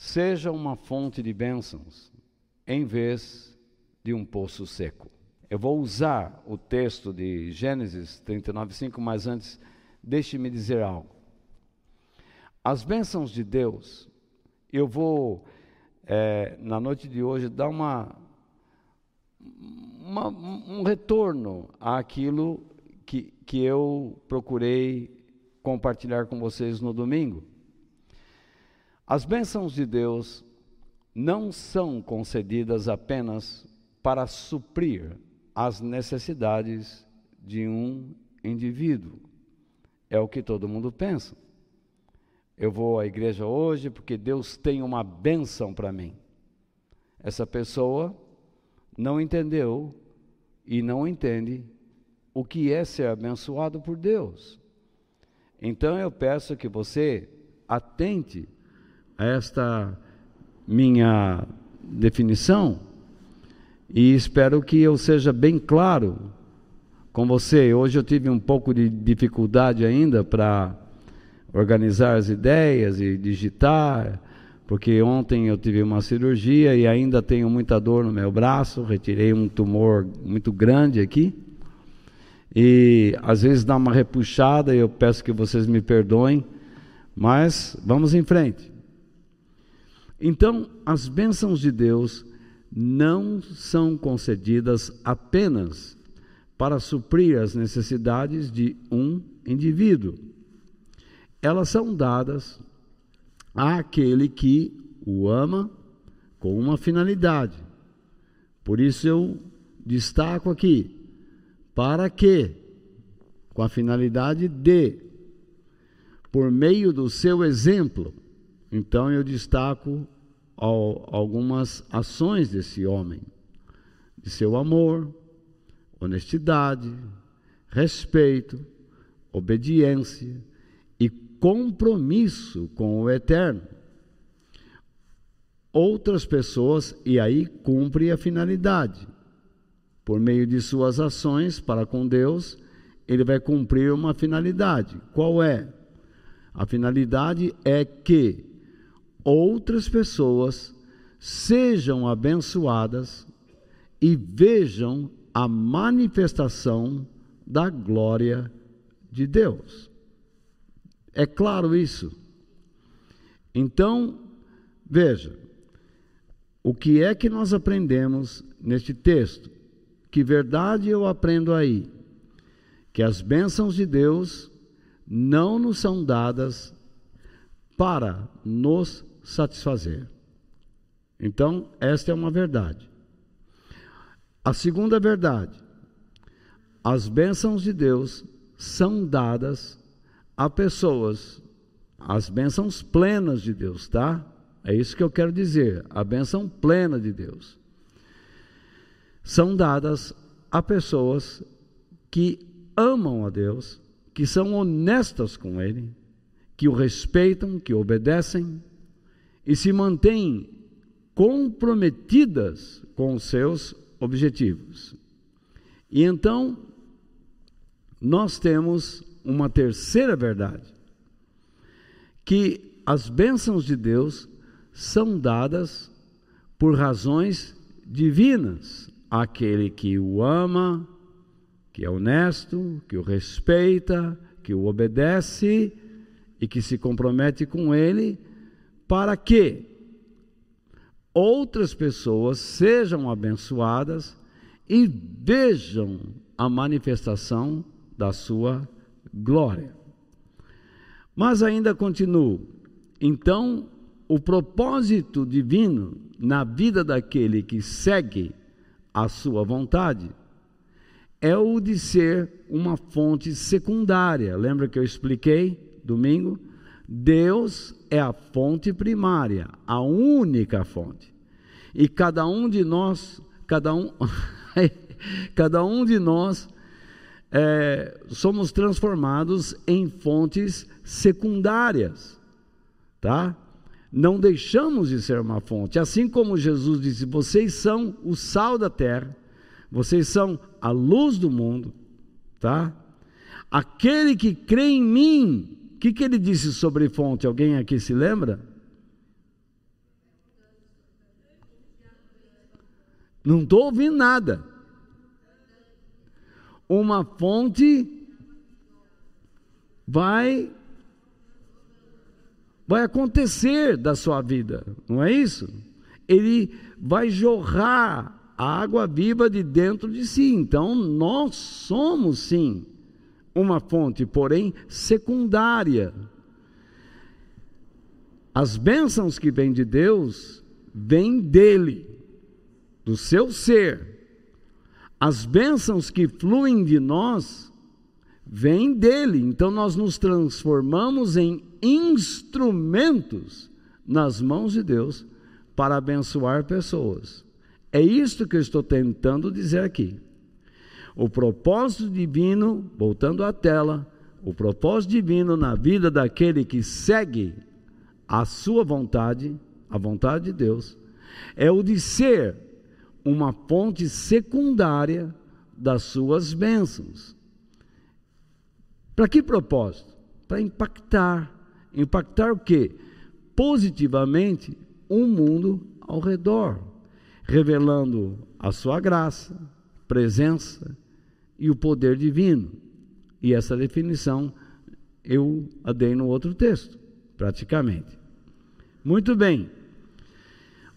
seja uma fonte de bênçãos em vez de um poço seco. Eu vou usar o texto de Gênesis 39:5, mas antes deixe-me dizer algo. As bênçãos de Deus, eu vou é, na noite de hoje dar uma, uma um retorno àquilo que, que eu procurei compartilhar com vocês no domingo. As bênçãos de Deus não são concedidas apenas para suprir as necessidades de um indivíduo. É o que todo mundo pensa. Eu vou à igreja hoje porque Deus tem uma bênção para mim. Essa pessoa não entendeu e não entende o que é ser abençoado por Deus. Então eu peço que você atente a esta minha definição e espero que eu seja bem claro com você. Hoje eu tive um pouco de dificuldade ainda para organizar as ideias e digitar, porque ontem eu tive uma cirurgia e ainda tenho muita dor no meu braço, retirei um tumor muito grande aqui. E às vezes dá uma repuxada e eu peço que vocês me perdoem, mas vamos em frente. Então, as bênçãos de Deus não são concedidas apenas para suprir as necessidades de um indivíduo. Elas são dadas àquele que o ama com uma finalidade. Por isso eu destaco aqui, para que, com a finalidade de, por meio do seu exemplo, então eu destaco algumas ações desse homem, de seu amor, honestidade, respeito, obediência e compromisso com o eterno. Outras pessoas, e aí cumpre a finalidade. Por meio de suas ações para com Deus, ele vai cumprir uma finalidade. Qual é? A finalidade é que outras pessoas sejam abençoadas e vejam a manifestação da glória de Deus. É claro isso. Então, veja, o que é que nós aprendemos neste texto? Que verdade eu aprendo aí? Que as bênçãos de Deus não nos são dadas para nos satisfazer. Então, esta é uma verdade. A segunda verdade: as bênçãos de Deus são dadas a pessoas, as bênçãos plenas de Deus, tá? É isso que eu quero dizer, a bênção plena de Deus. São dadas a pessoas que amam a Deus, que são honestas com Ele, que o respeitam, que obedecem, e se mantêm comprometidas com os seus objetivos. E então, nós temos uma terceira verdade, que as bênçãos de Deus são dadas por razões divinas àquele que o ama, que é honesto, que o respeita, que o obedece e que se compromete com ele para que outras pessoas sejam abençoadas e vejam a manifestação da sua glória. Mas ainda continuo. Então, o propósito divino na vida daquele que segue a sua vontade é o de ser uma fonte secundária. Lembra que eu expliquei domingo? Deus é a fonte primária, a única fonte. E cada um de nós, cada um, cada um de nós é, somos transformados em fontes secundárias, tá? Não deixamos de ser uma fonte. Assim como Jesus disse: vocês são o sal da terra, vocês são a luz do mundo, tá? Aquele que crê em mim, que, que ele disse sobre fonte? Alguém aqui se lembra? Não estou ouvindo nada. Uma fonte vai vai acontecer da sua vida, não é isso? Ele vai jorrar a água viva de dentro de si. Então nós somos sim uma fonte, porém secundária. As bênçãos que vêm de Deus vêm dele, do seu ser. As bênçãos que fluem de nós vêm dele. Então nós nos transformamos em instrumentos nas mãos de Deus para abençoar pessoas. É isto que eu estou tentando dizer aqui. O propósito divino, voltando à tela, o propósito divino na vida daquele que segue a sua vontade, a vontade de Deus, é o de ser uma fonte secundária das suas bênçãos. Para que propósito? Para impactar. Impactar o quê? Positivamente o um mundo ao redor, revelando a sua graça, presença e o poder divino. E essa definição eu a dei no outro texto, praticamente. Muito bem.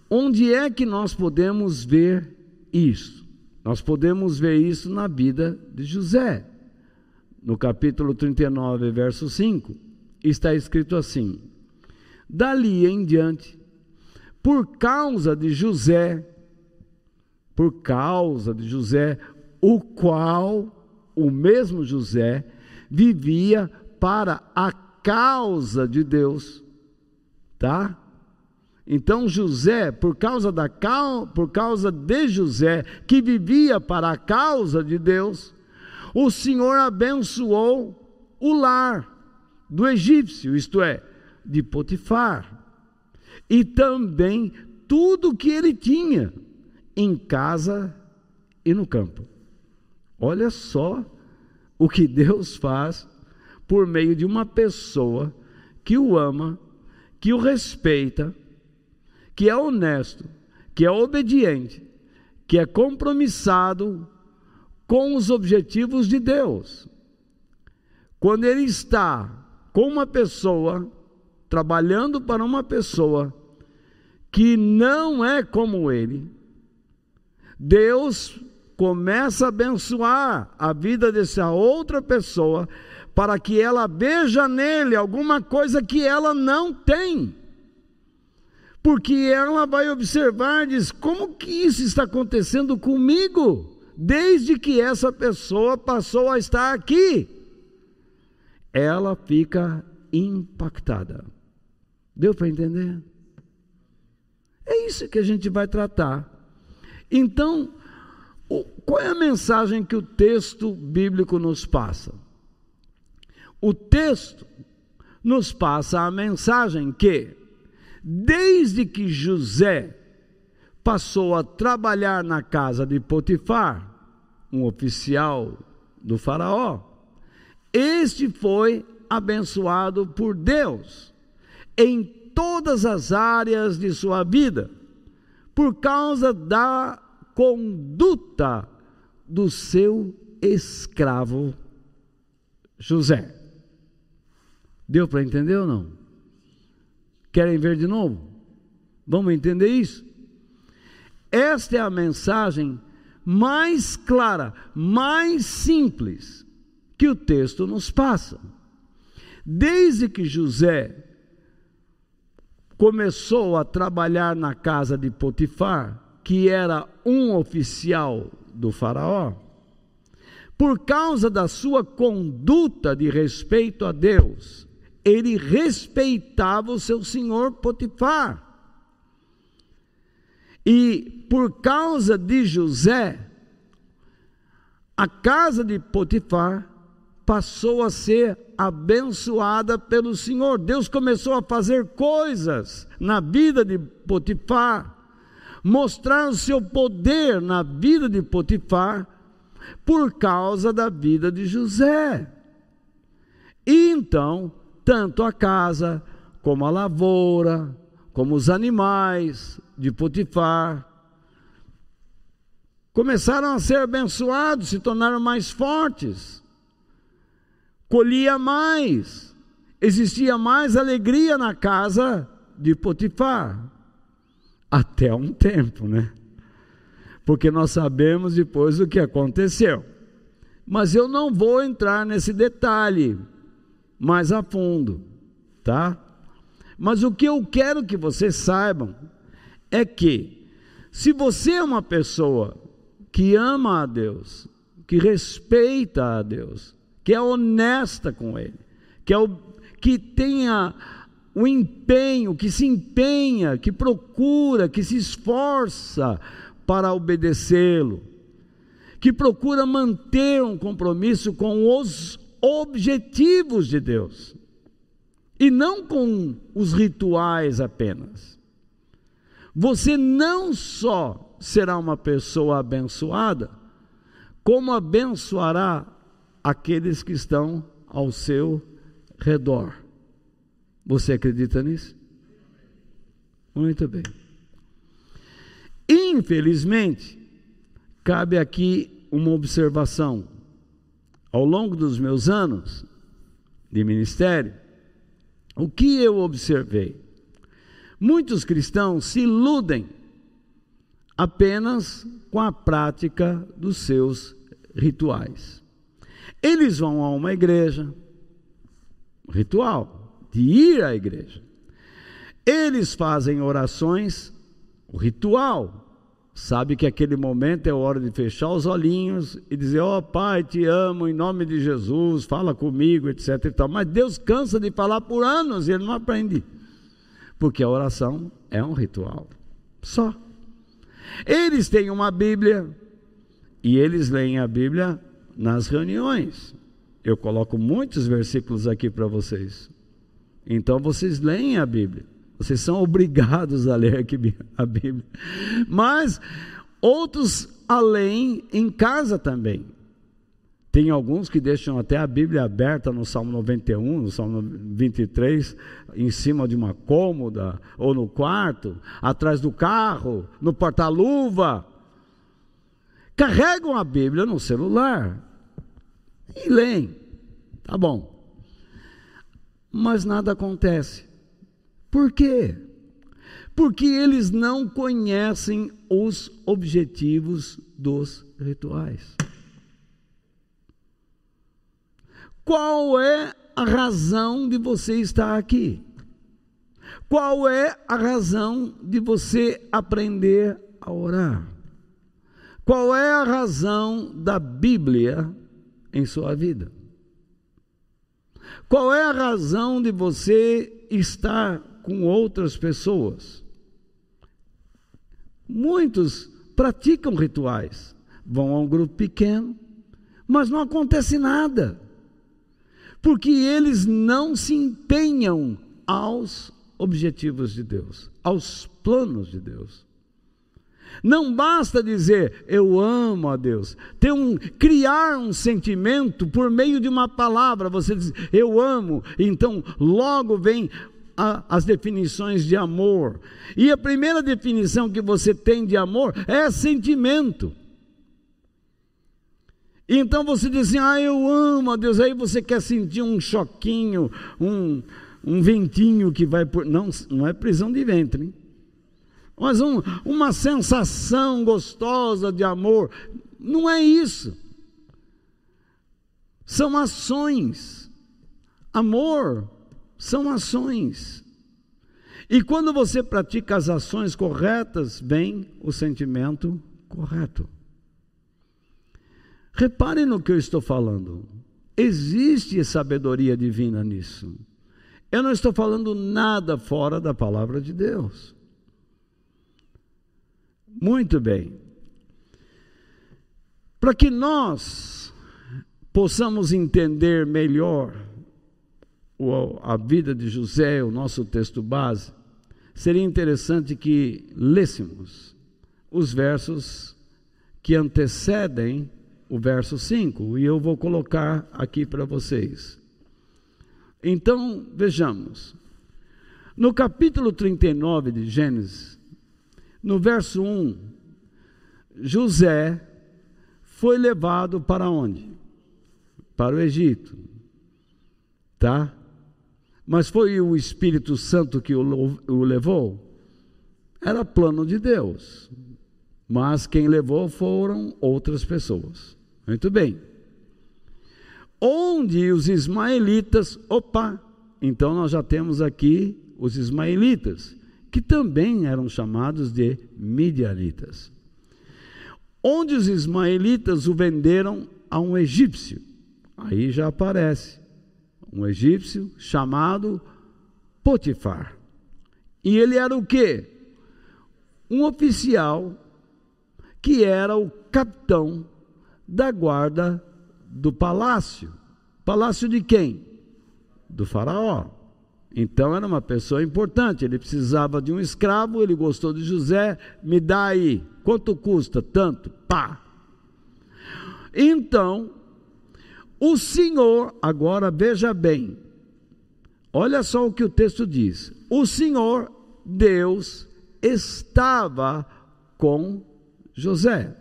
Onde é que nós podemos ver isso? Nós podemos ver isso na vida de José. No capítulo 39, verso 5, está escrito assim: Dali em diante, por causa de José, por causa de José, o qual, o mesmo José, vivia para a causa de Deus tá? Então José, por causa da por causa de José, que vivia para a causa de Deus, o Senhor abençoou o lar do egípcio, isto é, de Potifar, e também tudo que ele tinha em casa e no campo. Olha só o que Deus faz por meio de uma pessoa que o ama que o respeita, que é honesto, que é obediente, que é compromissado com os objetivos de Deus. Quando ele está com uma pessoa, trabalhando para uma pessoa que não é como ele, Deus começa a abençoar a vida dessa outra pessoa para que ela veja nele alguma coisa que ela não tem. Porque ela vai observar, diz: como que isso está acontecendo comigo? Desde que essa pessoa passou a estar aqui. Ela fica impactada. Deu para entender? É isso que a gente vai tratar. Então, qual é a mensagem que o texto bíblico nos passa? O texto nos passa a mensagem que, desde que José passou a trabalhar na casa de Potifar, um oficial do Faraó, este foi abençoado por Deus em todas as áreas de sua vida, por causa da conduta do seu escravo José. Deu para entender ou não? Querem ver de novo? Vamos entender isso? Esta é a mensagem mais clara, mais simples que o texto nos passa. Desde que José começou a trabalhar na casa de Potifar, que era um oficial do Faraó, por causa da sua conduta de respeito a Deus, ele respeitava o seu senhor Potifar. E por causa de José, a casa de Potifar passou a ser abençoada pelo Senhor. Deus começou a fazer coisas na vida de Potifar, mostrar o seu poder na vida de Potifar, por causa da vida de José. E então, tanto a casa, como a lavoura, como os animais de Potifar, começaram a ser abençoados, se tornaram mais fortes, colhia mais, existia mais alegria na casa de Potifar, até um tempo, né? Porque nós sabemos depois o que aconteceu. Mas eu não vou entrar nesse detalhe mais a fundo, tá? Mas o que eu quero que vocês saibam é que, se você é uma pessoa que ama a Deus, que respeita a Deus, que é honesta com Ele, que, é o, que tenha o empenho, que se empenha, que procura, que se esforça para obedecê-lo, que procura manter um compromisso com os objetivos de Deus e não com os rituais apenas. Você não só será uma pessoa abençoada, como abençoará aqueles que estão ao seu redor. Você acredita nisso? Muito bem. Infelizmente, cabe aqui uma observação. Ao longo dos meus anos de ministério, o que eu observei? Muitos cristãos se iludem apenas com a prática dos seus rituais. Eles vão a uma igreja, ritual, de ir à igreja. Eles fazem orações o ritual. Sabe que aquele momento é hora de fechar os olhinhos e dizer: Ó oh, Pai, te amo em nome de Jesus, fala comigo, etc. E tal. Mas Deus cansa de falar por anos e ele não aprende. Porque a oração é um ritual. Só. Eles têm uma Bíblia e eles leem a Bíblia nas reuniões. Eu coloco muitos versículos aqui para vocês. Então vocês leem a Bíblia. Vocês são obrigados a ler a Bíblia. Mas outros além em casa também. Tem alguns que deixam até a Bíblia aberta no Salmo 91, no Salmo 23, em cima de uma cômoda, ou no quarto, atrás do carro, no porta-luva. Carregam a Bíblia no celular e leem. Tá bom. Mas nada acontece. Por quê? Porque eles não conhecem os objetivos dos rituais. Qual é a razão de você estar aqui? Qual é a razão de você aprender a orar? Qual é a razão da Bíblia em sua vida? Qual é a razão de você estar com outras pessoas. Muitos praticam rituais, vão a um grupo pequeno, mas não acontece nada, porque eles não se empenham aos objetivos de Deus, aos planos de Deus. Não basta dizer eu amo a Deus, ter um, criar um sentimento por meio de uma palavra. Você diz eu amo, então logo vem a, as definições de amor. E a primeira definição que você tem de amor é sentimento. Então você diz assim: Ah, eu amo a Deus. Aí você quer sentir um choquinho, um, um ventinho que vai por. Não, não é prisão de ventre, hein? Mas um, uma sensação gostosa de amor. Não é isso. São ações. Amor são ações. E quando você pratica as ações corretas, vem o sentimento correto. Repare no que eu estou falando. Existe sabedoria divina nisso. Eu não estou falando nada fora da palavra de Deus. Muito bem. Para que nós possamos entender melhor a vida de José, o nosso texto base, seria interessante que lêssemos os versos que antecedem o verso 5, e eu vou colocar aqui para vocês. Então, vejamos. No capítulo 39 de Gênesis, no verso 1, José foi levado para onde? Para o Egito. Tá? Mas foi o Espírito Santo que o, o levou? Era plano de Deus. Mas quem levou foram outras pessoas. Muito bem. Onde os ismaelitas, opa, então nós já temos aqui os ismaelitas, que também eram chamados de midianitas. Onde os ismaelitas o venderam a um egípcio. Aí já aparece um egípcio chamado Potifar. E ele era o quê? Um oficial que era o capitão da guarda do palácio. Palácio de quem? Do faraó. Então era uma pessoa importante. Ele precisava de um escravo, ele gostou de José, me dá aí. Quanto custa? Tanto. Pá. Então, o Senhor, agora veja bem, olha só o que o texto diz: o Senhor, Deus, estava com José.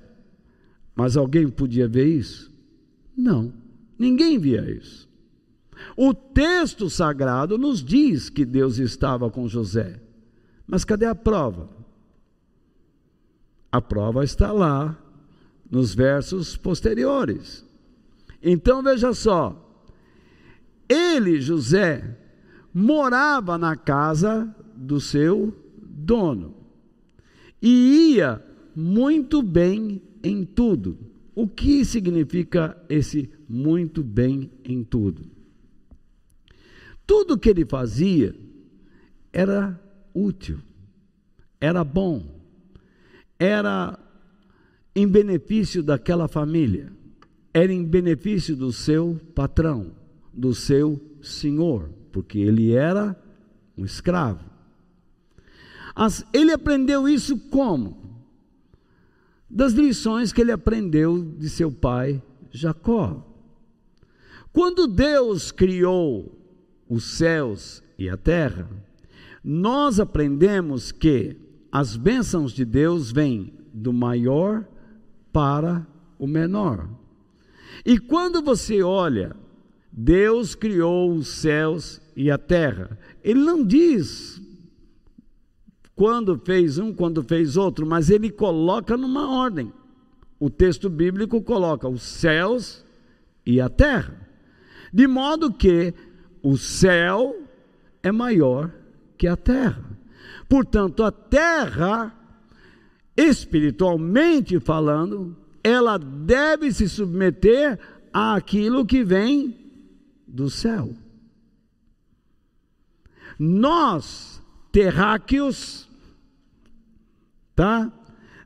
Mas alguém podia ver isso? Não, ninguém via isso. O texto sagrado nos diz que Deus estava com José. Mas cadê a prova? A prova está lá nos versos posteriores. Então veja só, ele, José, morava na casa do seu dono e ia muito bem em tudo. O que significa esse muito bem em tudo? Tudo que ele fazia era útil, era bom, era em benefício daquela família era em benefício do seu patrão, do seu senhor, porque ele era um escravo. As, ele aprendeu isso como? Das lições que ele aprendeu de seu pai Jacó. Quando Deus criou os céus e a terra, nós aprendemos que as bênçãos de Deus vêm do maior para o menor. E quando você olha, Deus criou os céus e a terra. Ele não diz quando fez um, quando fez outro, mas ele coloca numa ordem. O texto bíblico coloca os céus e a terra. De modo que o céu é maior que a terra. Portanto, a terra, espiritualmente falando, ela deve se submeter àquilo que vem do céu. Nós, terráqueos, tá?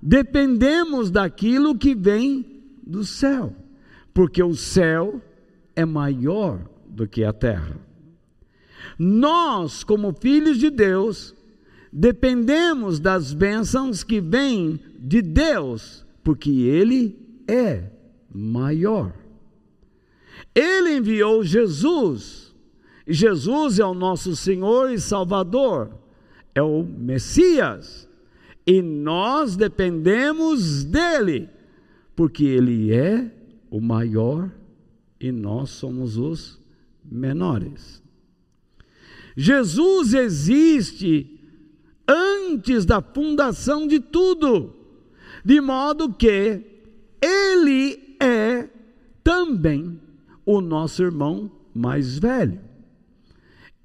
Dependemos daquilo que vem do céu, porque o céu é maior do que a terra. Nós, como filhos de Deus, dependemos das bênçãos que vêm de Deus porque ele é maior. Ele enviou Jesus, e Jesus é o nosso Senhor e Salvador, é o Messias, e nós dependemos dele, porque ele é o maior e nós somos os menores. Jesus existe antes da fundação de tudo de modo que ele é também o nosso irmão mais velho.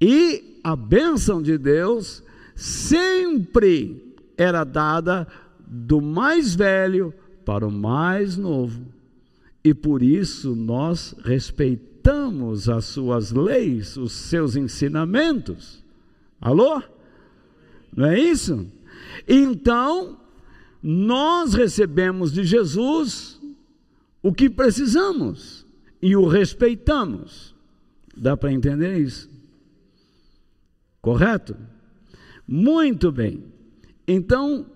E a bênção de Deus sempre era dada do mais velho para o mais novo. E por isso nós respeitamos as suas leis, os seus ensinamentos. Alô? Não é isso? Então, nós recebemos de Jesus o que precisamos e o respeitamos. Dá para entender isso? Correto? Muito bem. Então,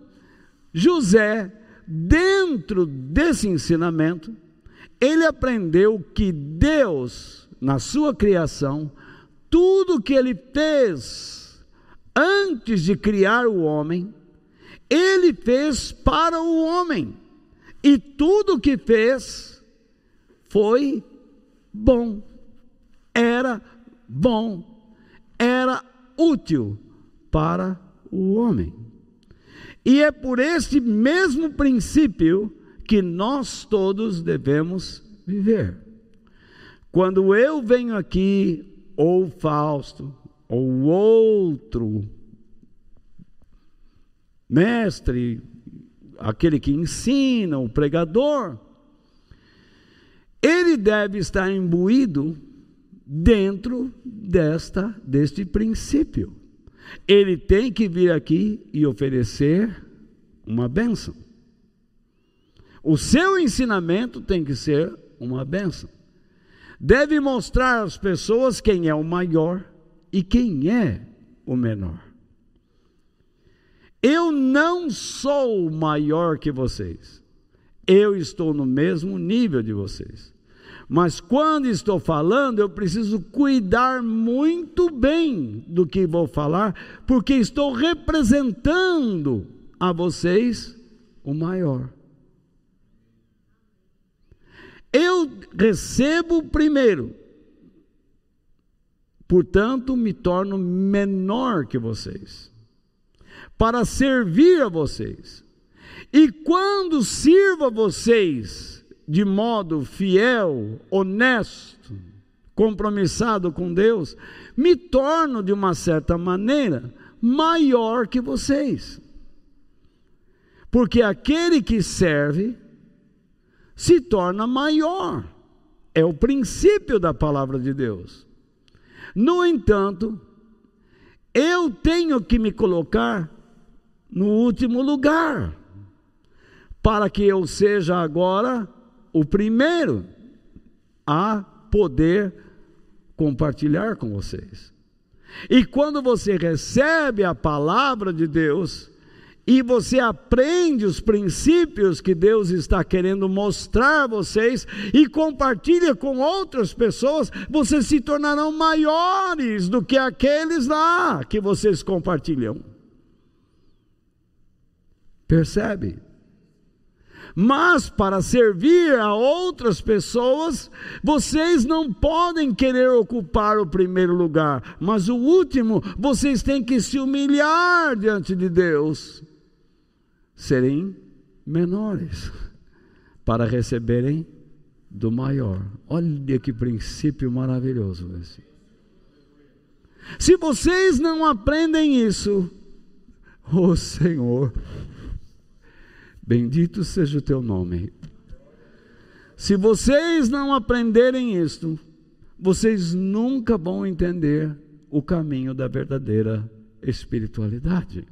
José, dentro desse ensinamento, ele aprendeu que Deus, na sua criação, tudo que ele fez antes de criar o homem, ele fez para o homem. e tudo que fez foi bom, era bom, era útil para o homem. E é por este mesmo princípio que nós todos devemos viver. Quando eu venho aqui, ou Fausto, ou outro mestre, aquele que ensina, o pregador, ele deve estar imbuído dentro desta deste princípio. Ele tem que vir aqui e oferecer uma bênção. O seu ensinamento tem que ser uma bênção. Deve mostrar às pessoas quem é o maior e quem é o menor. Eu não sou maior que vocês. Eu estou no mesmo nível de vocês. Mas quando estou falando, eu preciso cuidar muito bem do que vou falar, porque estou representando a vocês o maior. Eu recebo primeiro, portanto, me torno menor que vocês, para servir a vocês. E quando sirvo a vocês, de modo fiel, honesto, compromissado com Deus, me torno de uma certa maneira maior que vocês. Porque aquele que serve se torna maior. É o princípio da palavra de Deus. No entanto, eu tenho que me colocar no último lugar, para que eu seja agora o primeiro a poder compartilhar com vocês. E quando você recebe a palavra de Deus, e você aprende os princípios que Deus está querendo mostrar a vocês e compartilha com outras pessoas, vocês se tornarão maiores do que aqueles lá que vocês compartilham. Percebe? Mas para servir a outras pessoas, vocês não podem querer ocupar o primeiro lugar, mas o último, vocês têm que se humilhar diante de Deus, serem menores, para receberem do maior. Olha que princípio maravilhoso esse. Se vocês não aprendem isso, oh Senhor, Bendito seja o teu nome. Se vocês não aprenderem isto, vocês nunca vão entender o caminho da verdadeira espiritualidade.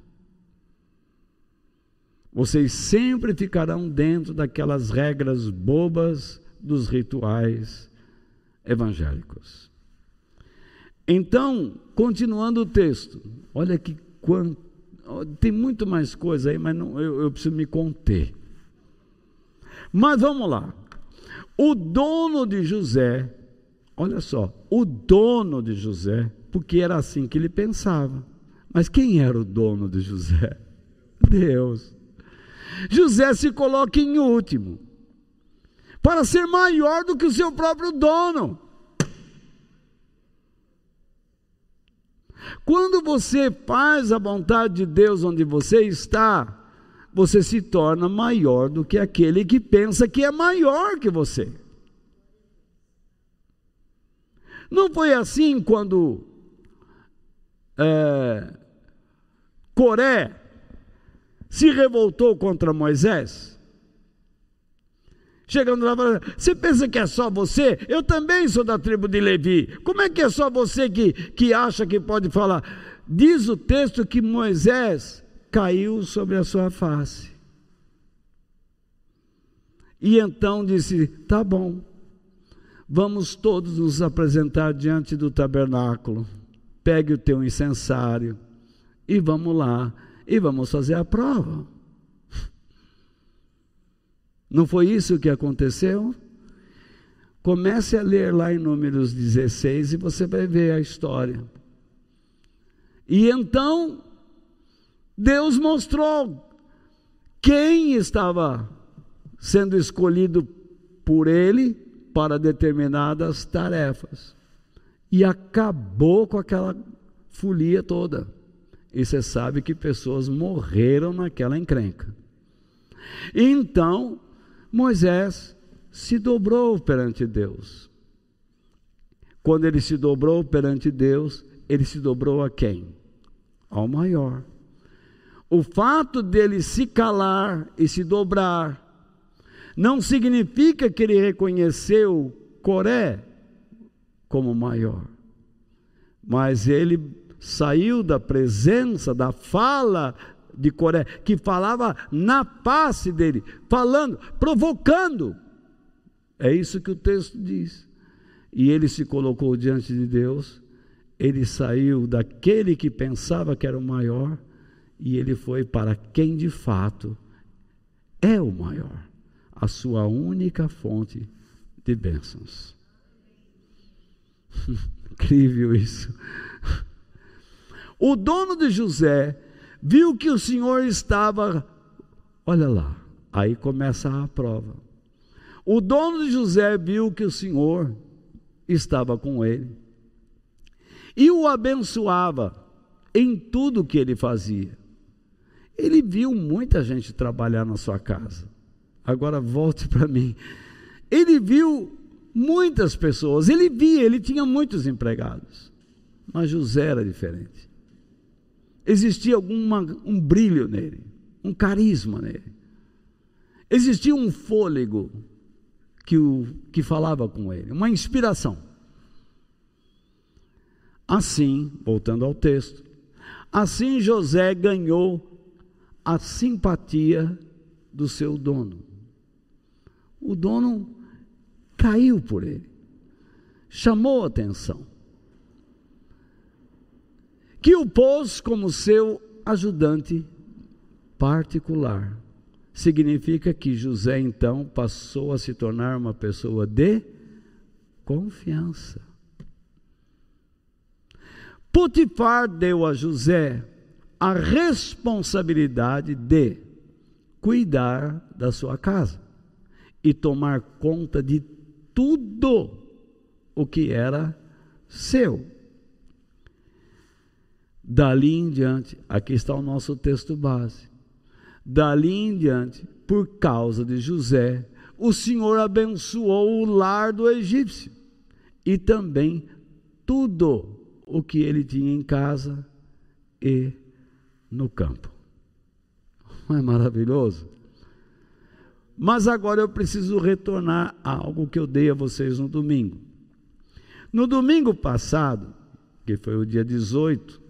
Vocês sempre ficarão dentro daquelas regras bobas dos rituais evangélicos. Então, continuando o texto, olha que quanto tem muito mais coisa aí, mas não, eu, eu preciso me conter. Mas vamos lá. O dono de José, olha só, o dono de José, porque era assim que ele pensava. Mas quem era o dono de José? Deus. José se coloca em último, para ser maior do que o seu próprio dono. Quando você faz a vontade de Deus onde você está, você se torna maior do que aquele que pensa que é maior que você. Não foi assim quando é, Coré se revoltou contra Moisés? Chegando lá, você pensa que é só você? Eu também sou da tribo de Levi. Como é que é só você que, que acha que pode falar? Diz o texto que Moisés caiu sobre a sua face. E então disse: Tá bom, vamos todos nos apresentar diante do tabernáculo. Pegue o teu incensário e vamos lá e vamos fazer a prova. Não foi isso que aconteceu? Comece a ler lá em Números 16 e você vai ver a história. E então, Deus mostrou quem estava sendo escolhido por ele para determinadas tarefas. E acabou com aquela folia toda. E você sabe que pessoas morreram naquela encrenca. Então, Moisés se dobrou perante Deus. Quando ele se dobrou perante Deus, ele se dobrou a quem? Ao maior. O fato dele se calar e se dobrar não significa que ele reconheceu Coré como maior, mas ele saiu da presença, da fala de Coré, que falava na face dele, falando, provocando. É isso que o texto diz. E ele se colocou diante de Deus, ele saiu daquele que pensava que era o maior, e ele foi para quem de fato é o maior, a sua única fonte de bênçãos. Incrível isso. O dono de José viu que o Senhor estava, olha lá, aí começa a prova. O dono de José viu que o Senhor estava com ele e o abençoava em tudo que ele fazia. Ele viu muita gente trabalhar na sua casa. Agora volte para mim. Ele viu muitas pessoas, ele via, ele tinha muitos empregados. Mas José era diferente existia alguma, um brilho nele, um carisma nele. Existia um fôlego que, o, que falava com ele, uma inspiração. Assim, voltando ao texto, assim José ganhou a simpatia do seu dono. O dono caiu por ele, chamou atenção que o pôs como seu ajudante particular. Significa que José então passou a se tornar uma pessoa de confiança. Potifar deu a José a responsabilidade de cuidar da sua casa e tomar conta de tudo o que era seu. Dali em diante, aqui está o nosso texto base. Dali em diante, por causa de José, o Senhor abençoou o lar do egípcio e também tudo o que ele tinha em casa e no campo. Não é maravilhoso? Mas agora eu preciso retornar a algo que eu dei a vocês no domingo. No domingo passado, que foi o dia 18,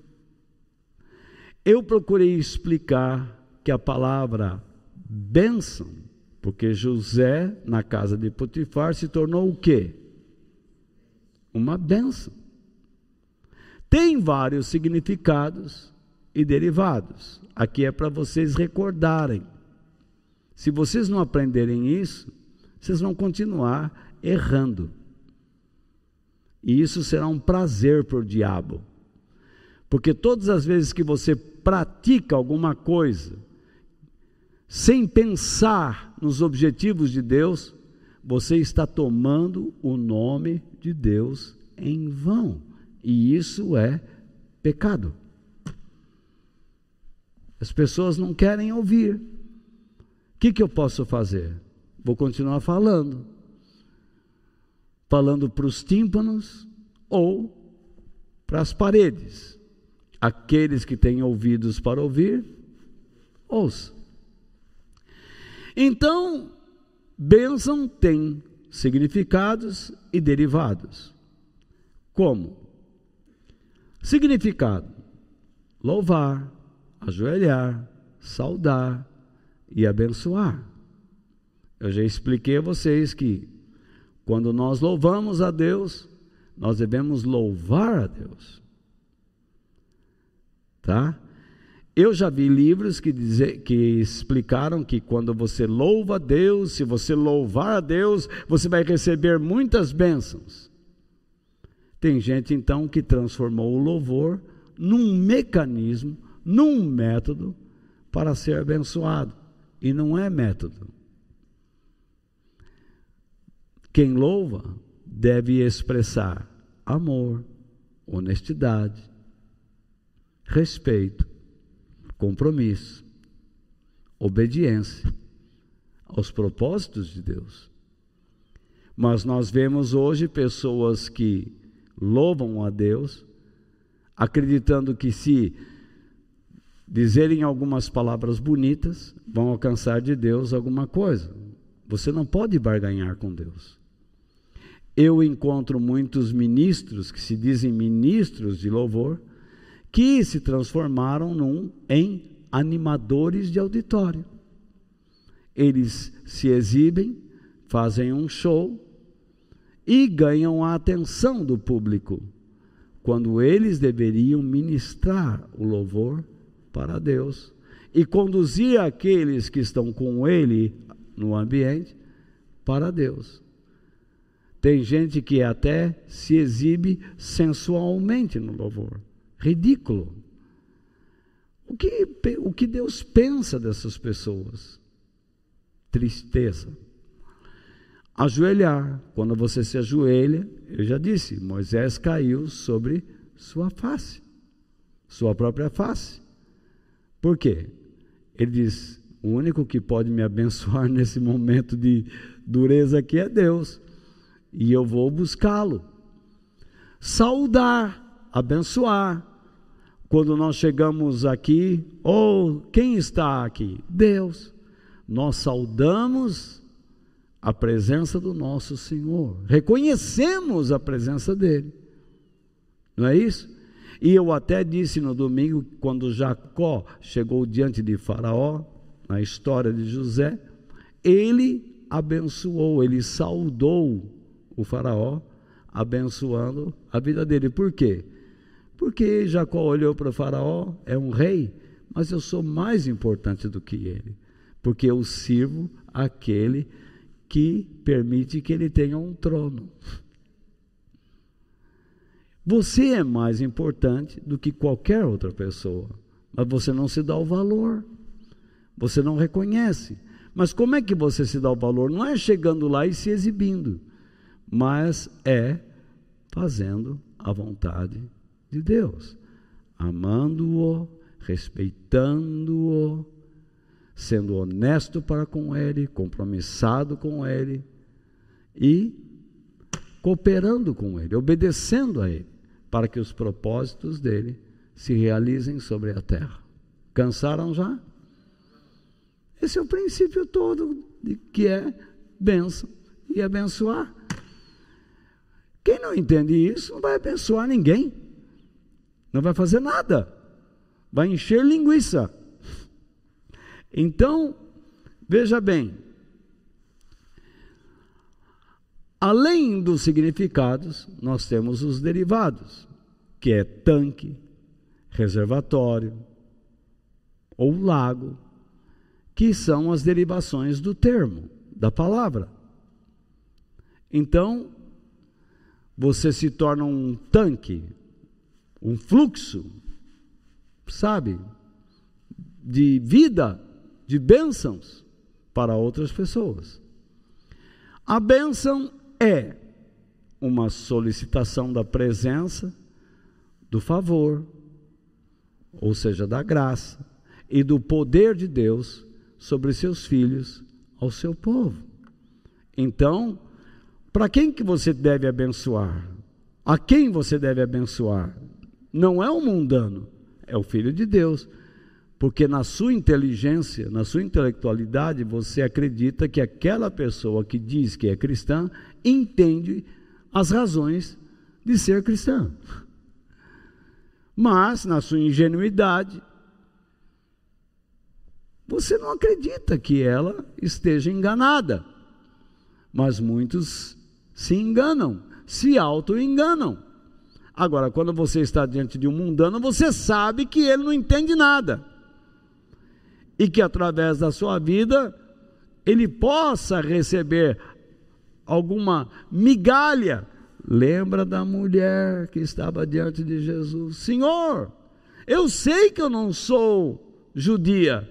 eu procurei explicar que a palavra bênção, porque José, na casa de Potifar, se tornou o quê? Uma bênção. Tem vários significados e derivados. Aqui é para vocês recordarem. Se vocês não aprenderem isso, vocês vão continuar errando. E isso será um prazer para o diabo. Porque todas as vezes que você pratica alguma coisa sem pensar nos objetivos de Deus, você está tomando o nome de Deus em vão. E isso é pecado. As pessoas não querem ouvir. O que, que eu posso fazer? Vou continuar falando. Falando para os tímpanos ou para as paredes. Aqueles que têm ouvidos para ouvir, ouça. Então, bênção tem significados e derivados. Como? Significado: louvar, ajoelhar, saudar e abençoar. Eu já expliquei a vocês que quando nós louvamos a Deus, nós devemos louvar a Deus tá? Eu já vi livros que, dizer, que explicaram que quando você louva a Deus, se você louvar a Deus, você vai receber muitas bênçãos. Tem gente então que transformou o louvor num mecanismo, num método para ser abençoado. E não é método. Quem louva deve expressar amor, honestidade, respeito, compromisso, obediência aos propósitos de Deus. Mas nós vemos hoje pessoas que louvam a Deus, acreditando que se dizerem algumas palavras bonitas, vão alcançar de Deus alguma coisa. Você não pode barganhar com Deus. Eu encontro muitos ministros que se dizem ministros de louvor, que se transformaram num, em animadores de auditório. Eles se exibem, fazem um show e ganham a atenção do público, quando eles deveriam ministrar o louvor para Deus e conduzir aqueles que estão com ele no ambiente para Deus. Tem gente que até se exibe sensualmente no louvor. Ridículo. O que, o que Deus pensa dessas pessoas? Tristeza. Ajoelhar. Quando você se ajoelha, eu já disse, Moisés caiu sobre sua face, sua própria face. Por quê? Ele diz: o único que pode me abençoar nesse momento de dureza aqui é Deus. E eu vou buscá-lo. Saudar, abençoar. Quando nós chegamos aqui, ou oh, quem está aqui? Deus. Nós saudamos a presença do nosso Senhor. Reconhecemos a presença dele. Não é isso? E eu até disse no domingo, quando Jacó chegou diante de Faraó, na história de José, ele abençoou, ele saudou o Faraó, abençoando a vida dele. Por quê? Porque Jacó olhou para Faraó, é um rei, mas eu sou mais importante do que ele, porque eu sirvo aquele que permite que ele tenha um trono. Você é mais importante do que qualquer outra pessoa, mas você não se dá o valor. Você não reconhece. Mas como é que você se dá o valor? Não é chegando lá e se exibindo, mas é fazendo a vontade de Deus, amando-o, respeitando-o, sendo honesto para com Ele, compromissado com Ele e cooperando com Ele, obedecendo a Ele, para que os propósitos dele se realizem sobre a terra. Cansaram já? Esse é o princípio todo de que é bênção e abençoar. Quem não entende isso não vai abençoar ninguém, não vai fazer nada, vai encher linguiça. Então, veja bem, além dos significados, nós temos os derivados, que é tanque, reservatório ou lago, que são as derivações do termo, da palavra. Então, você se torna um tanque, um fluxo, sabe, de vida, de bênçãos para outras pessoas. A bênção é uma solicitação da presença, do favor, ou seja, da graça e do poder de Deus sobre seus filhos, ao seu povo. Então, para quem que você deve abençoar? A quem você deve abençoar? Não é o mundano, é o filho de Deus. Porque na sua inteligência, na sua intelectualidade, você acredita que aquela pessoa que diz que é cristã entende as razões de ser cristã. Mas, na sua ingenuidade, você não acredita que ela esteja enganada. Mas muitos se enganam, se auto-enganam. Agora, quando você está diante de um mundano, você sabe que ele não entende nada. E que através da sua vida, ele possa receber alguma migalha. Lembra da mulher que estava diante de Jesus: Senhor, eu sei que eu não sou judia,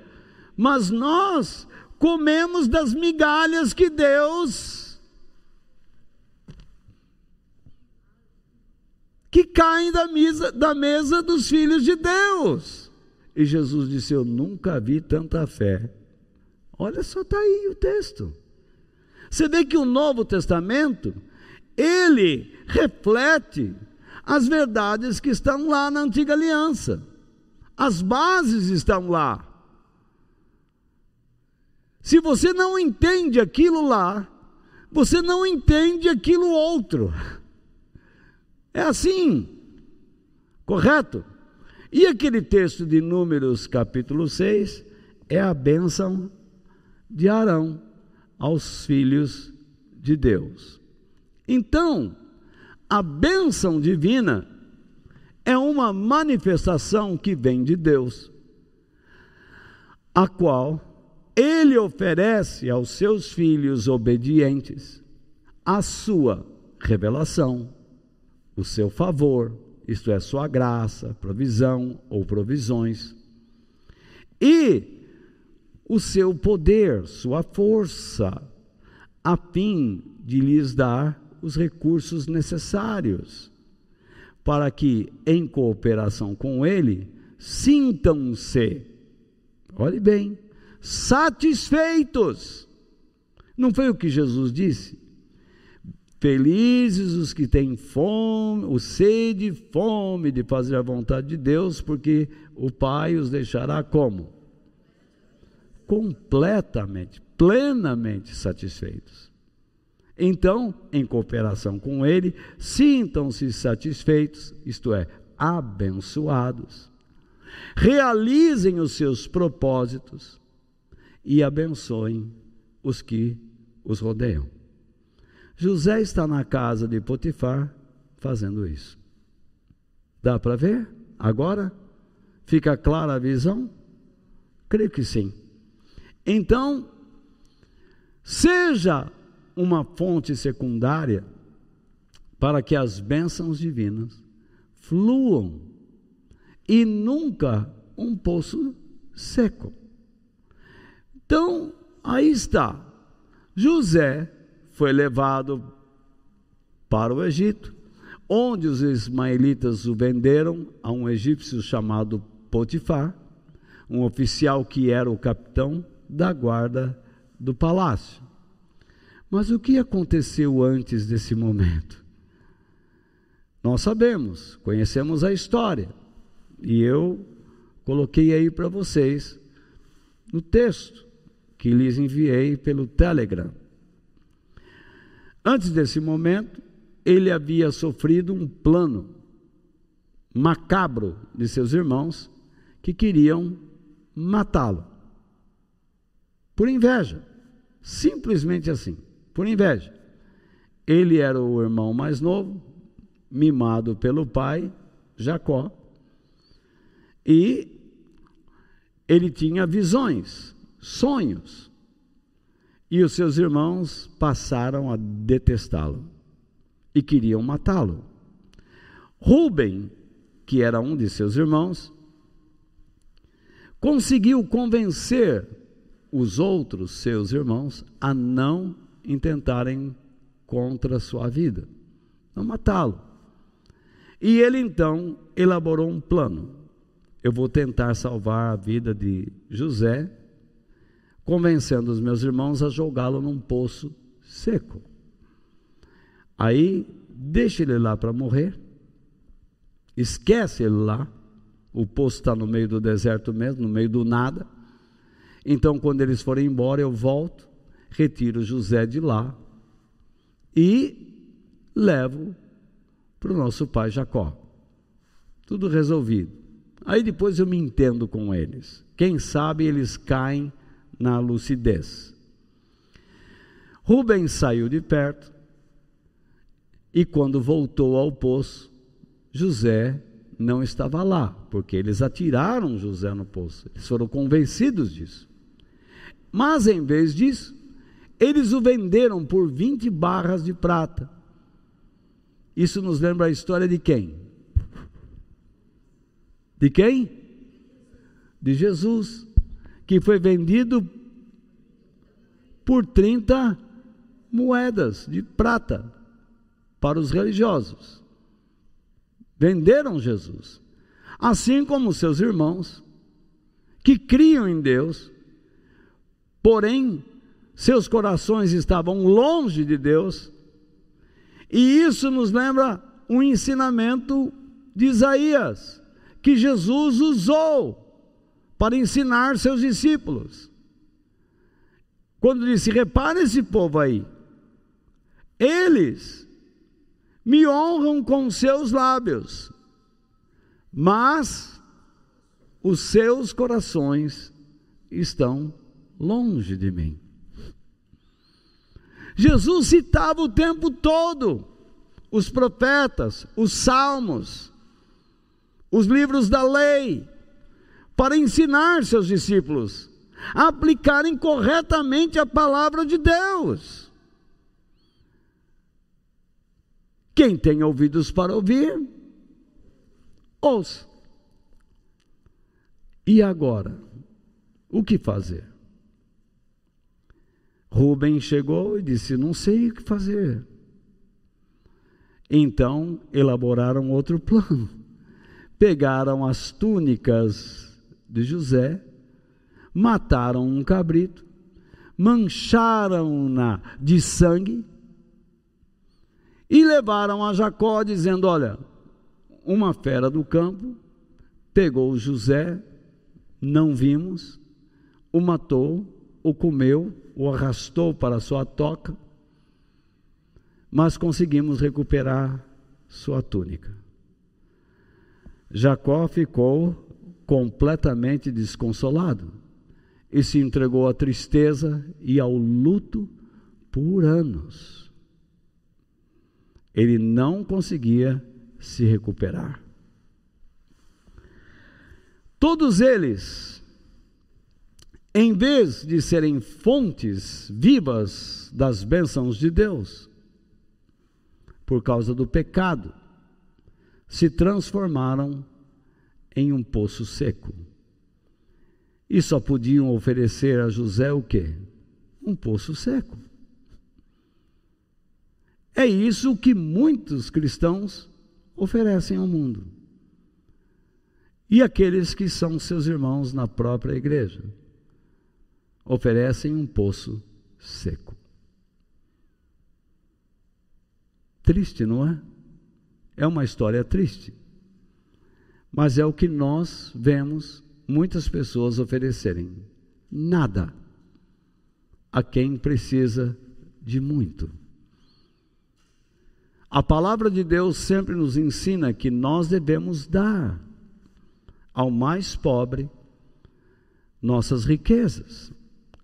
mas nós comemos das migalhas que Deus que caem da mesa, da mesa dos filhos de Deus. E Jesus disse: Eu nunca vi tanta fé. Olha só, está aí o texto. Você vê que o Novo Testamento, ele reflete as verdades que estão lá na antiga aliança. As bases estão lá. Se você não entende aquilo lá, você não entende aquilo outro. É assim, correto? E aquele texto de Números, capítulo 6, é a bênção de Arão aos filhos de Deus. Então, a bênção divina é uma manifestação que vem de Deus, a qual ele oferece aos seus filhos obedientes a sua revelação, o seu favor, isto é, sua graça, provisão ou provisões, e o seu poder, sua força, a fim de lhes dar os recursos necessários para que, em cooperação com Ele, sintam-se, olhe bem, satisfeitos. Não foi o que Jesus disse? Felizes os que têm fome, o sede e fome de fazer a vontade de Deus, porque o Pai os deixará como? Completamente, plenamente satisfeitos. Então, em cooperação com Ele, sintam-se satisfeitos, isto é, abençoados. Realizem os seus propósitos e abençoem os que os rodeiam. José está na casa de Potifar fazendo isso. Dá para ver? Agora? Fica clara a visão? Creio que sim. Então, seja uma fonte secundária para que as bênçãos divinas fluam e nunca um poço seco. Então, aí está. José foi levado para o Egito, onde os ismaelitas o venderam a um egípcio chamado Potifar, um oficial que era o capitão da guarda do palácio. Mas o que aconteceu antes desse momento? Nós sabemos, conhecemos a história. E eu coloquei aí para vocês no texto que lhes enviei pelo Telegram. Antes desse momento, ele havia sofrido um plano macabro de seus irmãos que queriam matá-lo. Por inveja. Simplesmente assim por inveja. Ele era o irmão mais novo, mimado pelo pai, Jacó, e ele tinha visões, sonhos, e os seus irmãos passaram a detestá-lo e queriam matá-lo. Rubem, que era um de seus irmãos, conseguiu convencer os outros seus irmãos a não intentarem contra a sua vida, não matá-lo. E ele então elaborou um plano. Eu vou tentar salvar a vida de José, convencendo os meus irmãos a jogá-lo num poço seco. Aí, deixa ele lá para morrer, esquece ele lá, o poço está no meio do deserto mesmo, no meio do nada. Então, quando eles forem embora, eu volto retiro José de lá e levo para o nosso pai Jacó. Tudo resolvido. Aí depois eu me entendo com eles. Quem sabe eles caem na lucidez. Rubens saiu de perto e quando voltou ao poço, José não estava lá, porque eles atiraram José no poço. Eles foram convencidos disso. Mas em vez disso, eles o venderam por 20 barras de prata. Isso nos lembra a história de quem? De quem? De Jesus, que foi vendido por 30 moedas de prata para os religiosos. venderam Jesus. Assim como seus irmãos, que criam em Deus, porém seus corações estavam longe de Deus, e isso nos lembra um ensinamento de Isaías, que Jesus usou para ensinar seus discípulos. Quando disse: Repare esse povo aí, eles me honram com seus lábios, mas os seus corações estão longe de mim. Jesus citava o tempo todo os profetas, os salmos, os livros da lei, para ensinar seus discípulos a aplicarem corretamente a palavra de Deus. Quem tem ouvidos para ouvir, ouça. E agora, o que fazer? Rubem chegou e disse: Não sei o que fazer. Então elaboraram outro plano. Pegaram as túnicas de José, mataram um cabrito, mancharam-na de sangue e levaram a Jacó, dizendo: Olha, uma fera do campo pegou José, não vimos, o matou, o comeu, o arrastou para sua toca, mas conseguimos recuperar sua túnica. Jacó ficou completamente desconsolado e se entregou à tristeza e ao luto por anos ele não conseguia se recuperar. Todos eles, em vez de serem fontes vivas das bênçãos de Deus, por causa do pecado, se transformaram em um poço seco. E só podiam oferecer a José o quê? Um poço seco. É isso que muitos cristãos oferecem ao mundo. E aqueles que são seus irmãos na própria igreja oferecem um poço seco. Triste, não é? É uma história triste. Mas é o que nós vemos muitas pessoas oferecerem. Nada a quem precisa de muito. A palavra de Deus sempre nos ensina que nós devemos dar ao mais pobre nossas riquezas,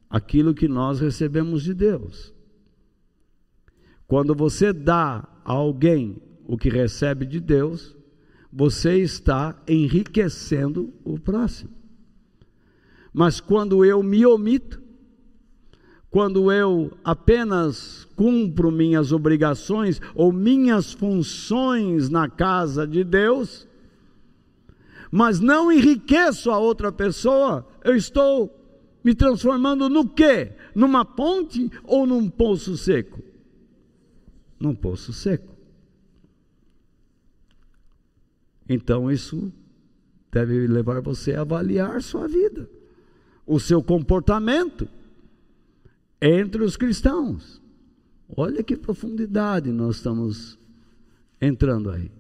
aquilo que nós recebemos de Deus. Quando você dá a alguém o que recebe de Deus, você está enriquecendo o próximo. Mas quando eu me omito, quando eu apenas cumpro minhas obrigações ou minhas funções na casa de Deus, mas não enriqueço a outra pessoa, eu estou me transformando no quê? Numa ponte ou num poço seco? Num poço seco. Então isso deve levar você a avaliar sua vida, o seu comportamento entre os cristãos. Olha que profundidade nós estamos entrando aí.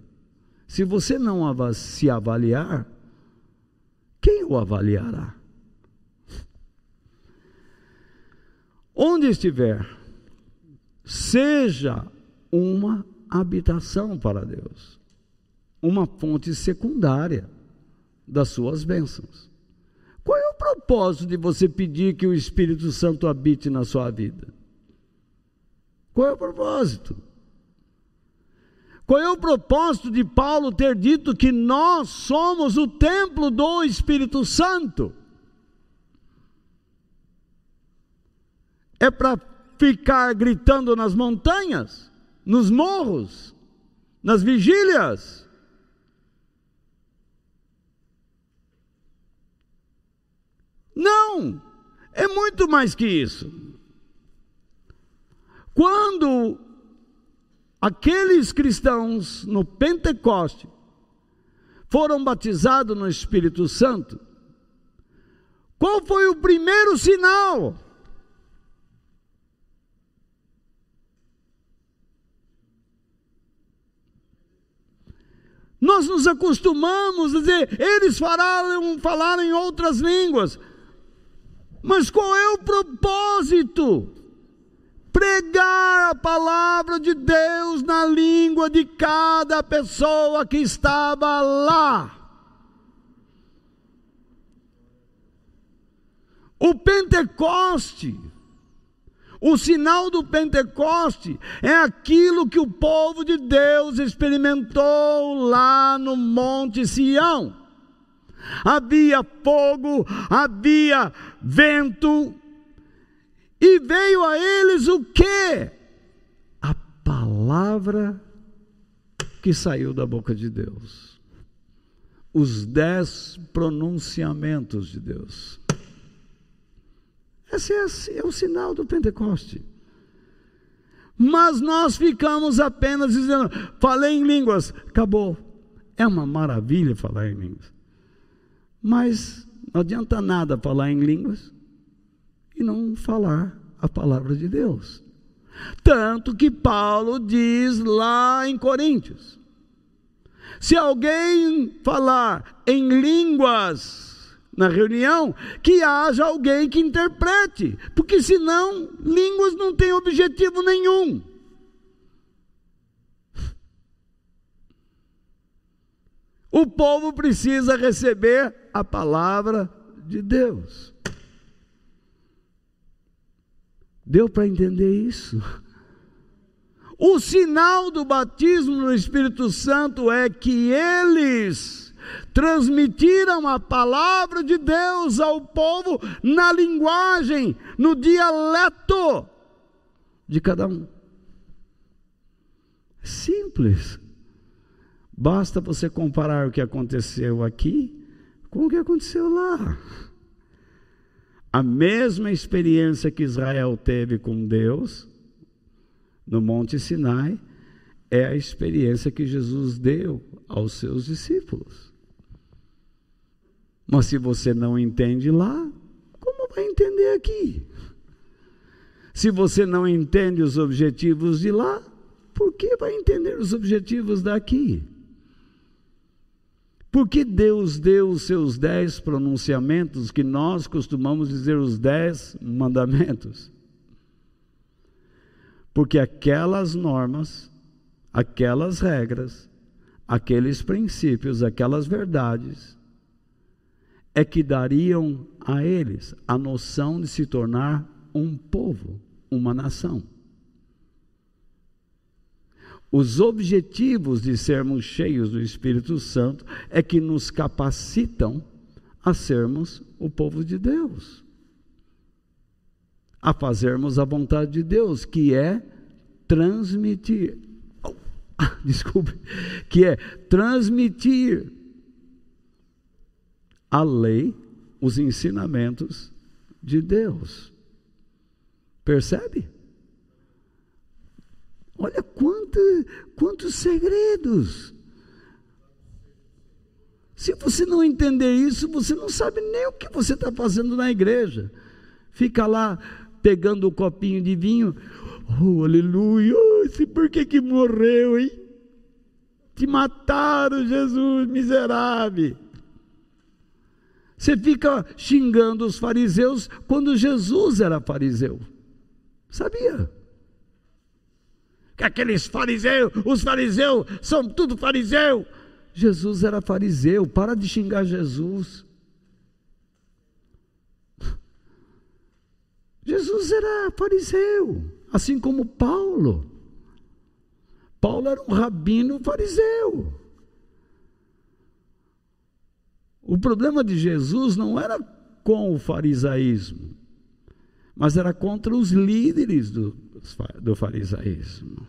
Se você não se avaliar, quem o avaliará? Onde estiver, seja uma habitação para Deus, uma fonte secundária das suas bênçãos. Qual é o propósito de você pedir que o Espírito Santo habite na sua vida? Qual é o propósito? Qual é o propósito de Paulo ter dito que nós somos o templo do Espírito Santo? É para ficar gritando nas montanhas, nos morros, nas vigílias? Não, é muito mais que isso. Quando aqueles cristãos no Pentecoste foram batizados no Espírito Santo, qual foi o primeiro sinal? Nós nos acostumamos a dizer, eles falaram, falaram em outras línguas. Mas qual é o propósito? Pregar a palavra de Deus na língua de cada pessoa que estava lá. O Pentecoste o sinal do Pentecoste é aquilo que o povo de Deus experimentou lá no Monte Sião. Havia fogo, havia vento, e veio a eles o que? A palavra que saiu da boca de Deus. Os dez pronunciamentos de Deus. Esse é, é o sinal do Pentecoste. Mas nós ficamos apenas dizendo, falei em línguas, acabou. É uma maravilha falar em línguas. Mas não adianta nada falar em línguas e não falar a palavra de Deus. Tanto que Paulo diz lá em Coríntios: se alguém falar em línguas na reunião, que haja alguém que interprete, porque senão línguas não têm objetivo nenhum. O povo precisa receber a palavra de Deus. Deu para entender isso? O sinal do batismo no Espírito Santo é que eles transmitiram a palavra de Deus ao povo na linguagem, no dialeto de cada um. Simples. Basta você comparar o que aconteceu aqui com o que aconteceu lá. A mesma experiência que Israel teve com Deus no Monte Sinai é a experiência que Jesus deu aos seus discípulos. Mas se você não entende lá, como vai entender aqui? Se você não entende os objetivos de lá, por que vai entender os objetivos daqui? Porque Deus deu os seus dez pronunciamentos, que nós costumamos dizer os dez mandamentos. Porque aquelas normas, aquelas regras, aqueles princípios, aquelas verdades, é que dariam a eles a noção de se tornar um povo, uma nação. Os objetivos de sermos cheios do Espírito Santo é que nos capacitam a sermos o povo de Deus, a fazermos a vontade de Deus, que é transmitir, oh, desculpe, que é transmitir a lei, os ensinamentos de Deus. Percebe? Olha quanto, quantos segredos. Se você não entender isso, você não sabe nem o que você está fazendo na igreja. Fica lá pegando o copinho de vinho. Oh, aleluia! Oh, por que, que morreu, hein? Te mataram, Jesus miserável. Você fica xingando os fariseus quando Jesus era fariseu. Sabia? Que aqueles fariseus, os fariseus são tudo fariseu. Jesus era fariseu, para de xingar Jesus. Jesus era fariseu, assim como Paulo. Paulo era um rabino fariseu. O problema de Jesus não era com o farisaísmo, mas era contra os líderes do, do farisaísmo.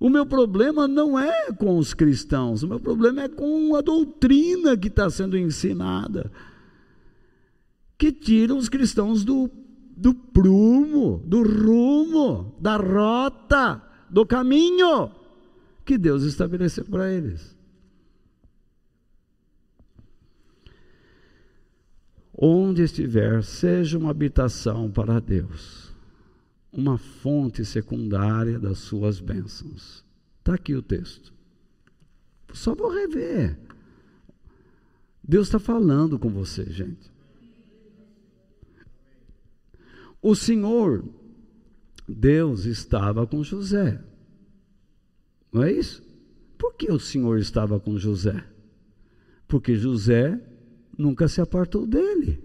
O meu problema não é com os cristãos, o meu problema é com a doutrina que está sendo ensinada, que tira os cristãos do, do prumo, do rumo, da rota, do caminho que Deus estabeleceu para eles. Onde estiver, seja uma habitação para Deus uma fonte secundária das suas bênçãos. Está aqui o texto. Só vou rever. Deus está falando com você, gente. O Senhor, Deus estava com José. Não é isso? Por que o Senhor estava com José? Porque José nunca se apartou dele.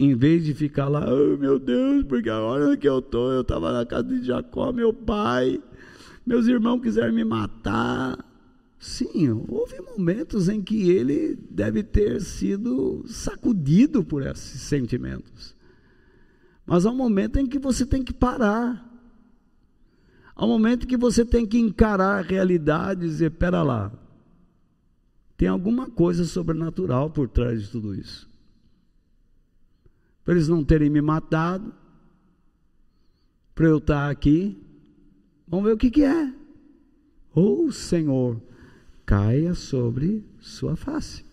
Em vez de ficar lá, oh, meu Deus, porque a hora que eu estou, eu estava na casa de Jacó, meu pai, meus irmãos quiseram me matar. Sim, houve momentos em que ele deve ter sido sacudido por esses sentimentos. Mas há um momento em que você tem que parar. Há um momento em que você tem que encarar a realidade e dizer: pera lá, tem alguma coisa sobrenatural por trás de tudo isso. Para eles não terem me matado, para eu estar aqui, vamos ver o que, que é. Ou oh, Senhor, caia sobre sua face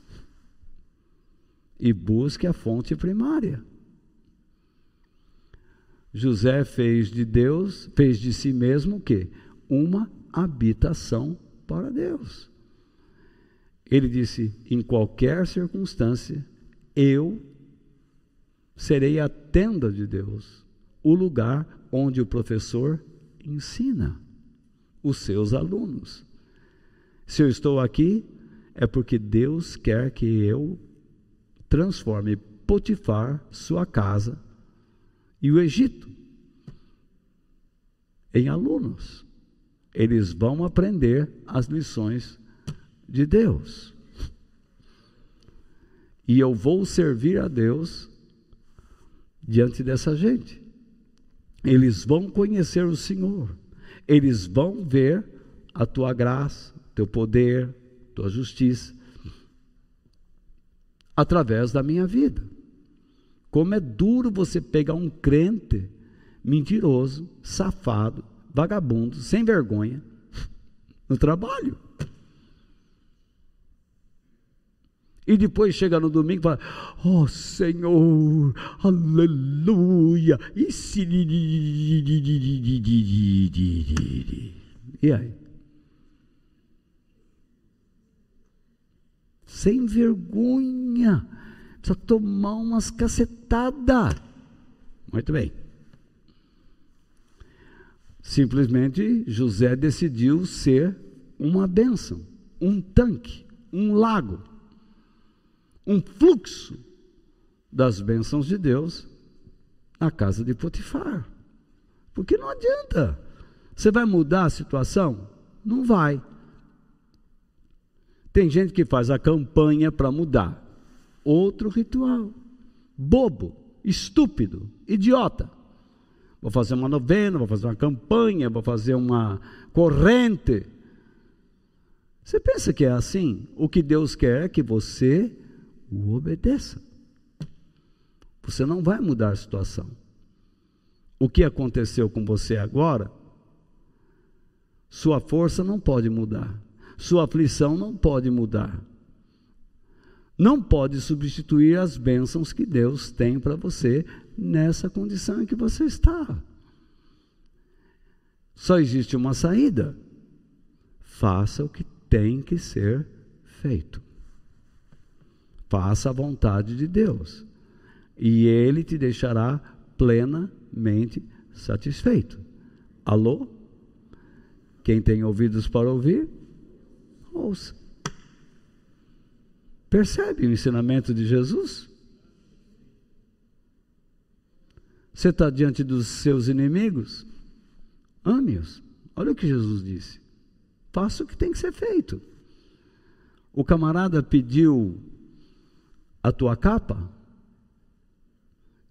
e busque a fonte primária. José fez de Deus, fez de si mesmo o quê? Uma habitação para Deus. Ele disse: em qualquer circunstância, eu serei a tenda de Deus, o lugar onde o professor ensina os seus alunos. Se eu estou aqui, é porque Deus quer que eu transforme Potifar, sua casa, e o Egito em alunos. Eles vão aprender as lições de Deus. E eu vou servir a Deus diante dessa gente. Eles vão conhecer o Senhor. Eles vão ver a tua graça, teu poder, tua justiça, através da minha vida. Como é duro você pegar um crente mentiroso, safado, vagabundo, sem vergonha, no trabalho. E depois chega no domingo e fala: Oh Senhor, aleluia. E aí? sem vergonha, precisa tomar umas cacetadas. Muito bem. Simplesmente José decidiu ser uma bênção, um tanque, um lago, um fluxo das bênçãos de Deus na casa de Potifar. Porque não adianta. Você vai mudar a situação? Não vai. Tem gente que faz a campanha para mudar. Outro ritual. Bobo, estúpido, idiota. Vou fazer uma novena, vou fazer uma campanha, vou fazer uma corrente. Você pensa que é assim? O que Deus quer é que você o obedeça. Você não vai mudar a situação. O que aconteceu com você agora, sua força não pode mudar sua aflição não pode mudar. Não pode substituir as bênçãos que Deus tem para você nessa condição em que você está. Só existe uma saída. Faça o que tem que ser feito. Faça a vontade de Deus. E Ele te deixará plenamente satisfeito. Alô? Quem tem ouvidos para ouvir? Ouça. Percebe o ensinamento de Jesus? Você está diante dos seus inimigos? Ame-os. Olha o que Jesus disse. Faça o que tem que ser feito. O camarada pediu a tua capa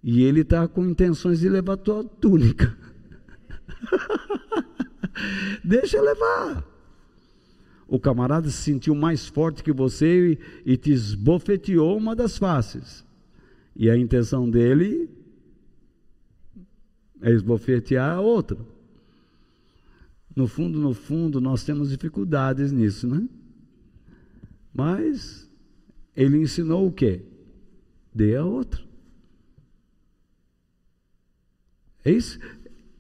e ele está com intenções de levar a tua túnica. Deixa levar o camarada se sentiu mais forte que você e, e te esbofeteou uma das faces. E a intenção dele é esbofetear a outra. No fundo, no fundo, nós temos dificuldades nisso, né? Mas ele ensinou o quê? Dê a outro. É isso?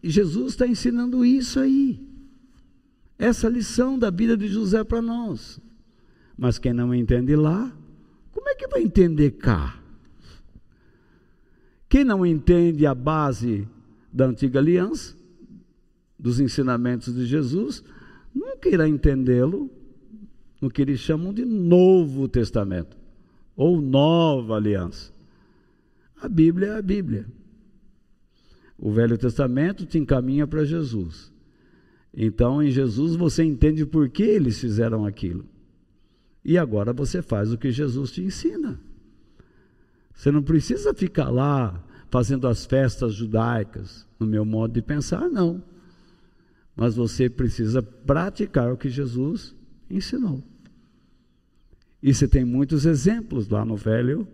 Jesus está ensinando isso aí. Essa lição da vida de José para nós. Mas quem não entende lá, como é que vai entender cá? Quem não entende a base da antiga aliança, dos ensinamentos de Jesus, nunca irá entendê-lo no que eles chamam de Novo Testamento ou Nova Aliança. A Bíblia é a Bíblia. O Velho Testamento te encaminha para Jesus. Então, em Jesus você entende por que eles fizeram aquilo. E agora você faz o que Jesus te ensina. Você não precisa ficar lá fazendo as festas judaicas, no meu modo de pensar, não. Mas você precisa praticar o que Jesus ensinou. E você tem muitos exemplos lá no Velho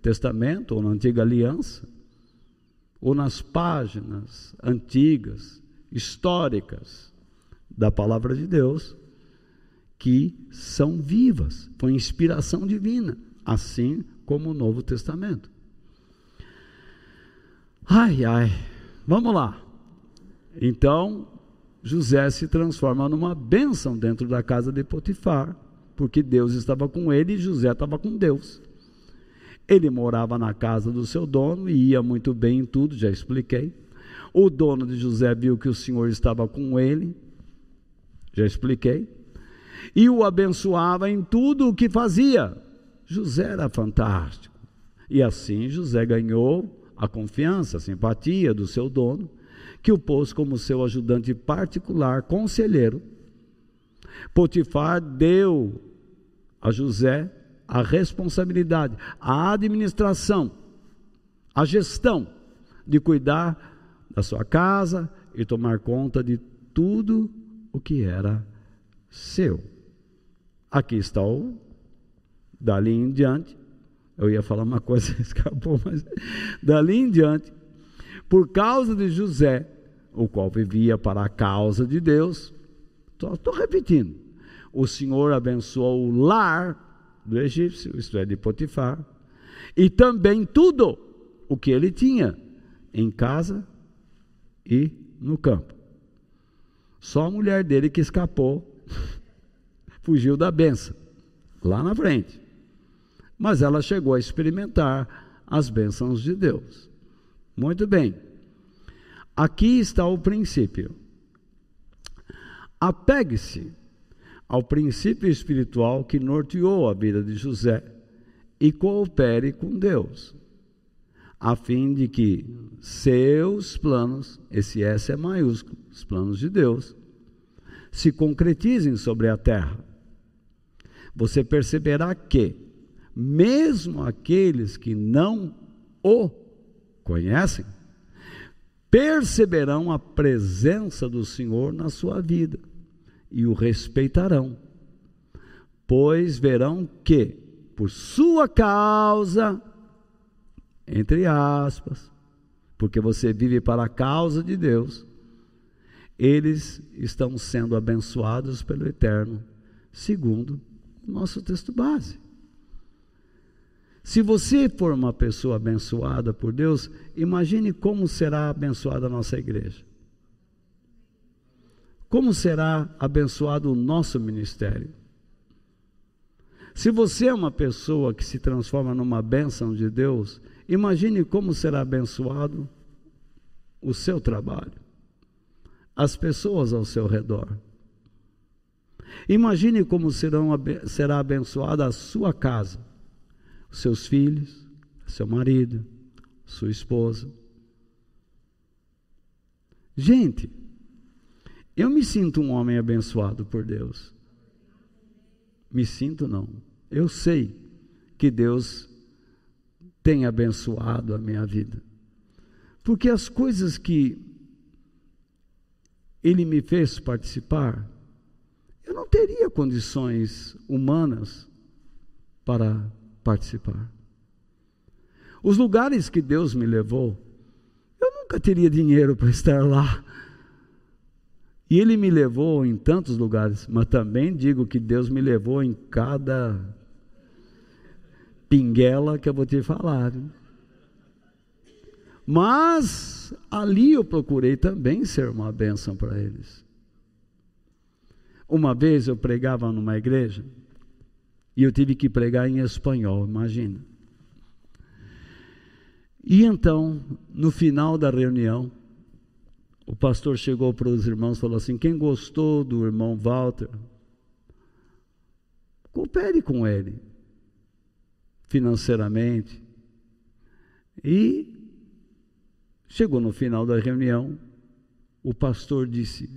Testamento ou na Antiga Aliança ou nas páginas antigas, históricas da palavra de Deus, que são vivas, foi inspiração divina, assim como o Novo Testamento. Ai, ai, vamos lá. Então, José se transforma numa bênção dentro da casa de Potifar, porque Deus estava com ele e José estava com Deus. Ele morava na casa do seu dono e ia muito bem em tudo, já expliquei. O dono de José viu que o Senhor estava com ele, já expliquei. E o abençoava em tudo o que fazia. José era fantástico. E assim José ganhou a confiança, a simpatia do seu dono, que o pôs como seu ajudante particular, conselheiro. Potifar deu a José a responsabilidade, a administração, a gestão de cuidar da sua casa e tomar conta de tudo o que era seu. Aqui está o dali em diante. Eu ia falar uma coisa, escapou, mas dali em diante, por causa de José, o qual vivia para a causa de Deus, estou repetindo, o Senhor abençoou o lar do egípcio, isto é, de Potifar, e também tudo o que ele tinha em casa e no campo. Só a mulher dele que escapou, fugiu da benção, lá na frente. Mas ela chegou a experimentar as bênçãos de Deus. Muito bem. Aqui está o princípio. Apegue-se ao princípio espiritual que norteou a vida de José e coopere com Deus, a fim de que seus planos, esse S é maiúsculo, os planos de Deus, se concretizem sobre a terra. Você perceberá que, mesmo aqueles que não o conhecem, perceberão a presença do Senhor na sua vida e o respeitarão, pois verão que, por sua causa, entre aspas, porque você vive para a causa de Deus, eles estão sendo abençoados pelo Eterno, segundo o nosso texto base. Se você for uma pessoa abençoada por Deus, imagine como será abençoada a nossa igreja. Como será abençoado o nosso ministério? Se você é uma pessoa que se transforma numa bênção de Deus, imagine como será abençoado o seu trabalho, as pessoas ao seu redor. Imagine como serão, será abençoada a sua casa, os seus filhos, seu marido, sua esposa. Gente, eu me sinto um homem abençoado por Deus. Me sinto não. Eu sei que Deus tem abençoado a minha vida. Porque as coisas que Ele me fez participar, eu não teria condições humanas para participar. Os lugares que Deus me levou, eu nunca teria dinheiro para estar lá. E ele me levou em tantos lugares, mas também digo que Deus me levou em cada pinguela que eu vou te falar. Mas ali eu procurei também ser uma bênção para eles. Uma vez eu pregava numa igreja e eu tive que pregar em espanhol, imagina. E então, no final da reunião, o pastor chegou para os irmãos e falou assim: Quem gostou do irmão Walter, coopere com ele financeiramente. E chegou no final da reunião, o pastor disse: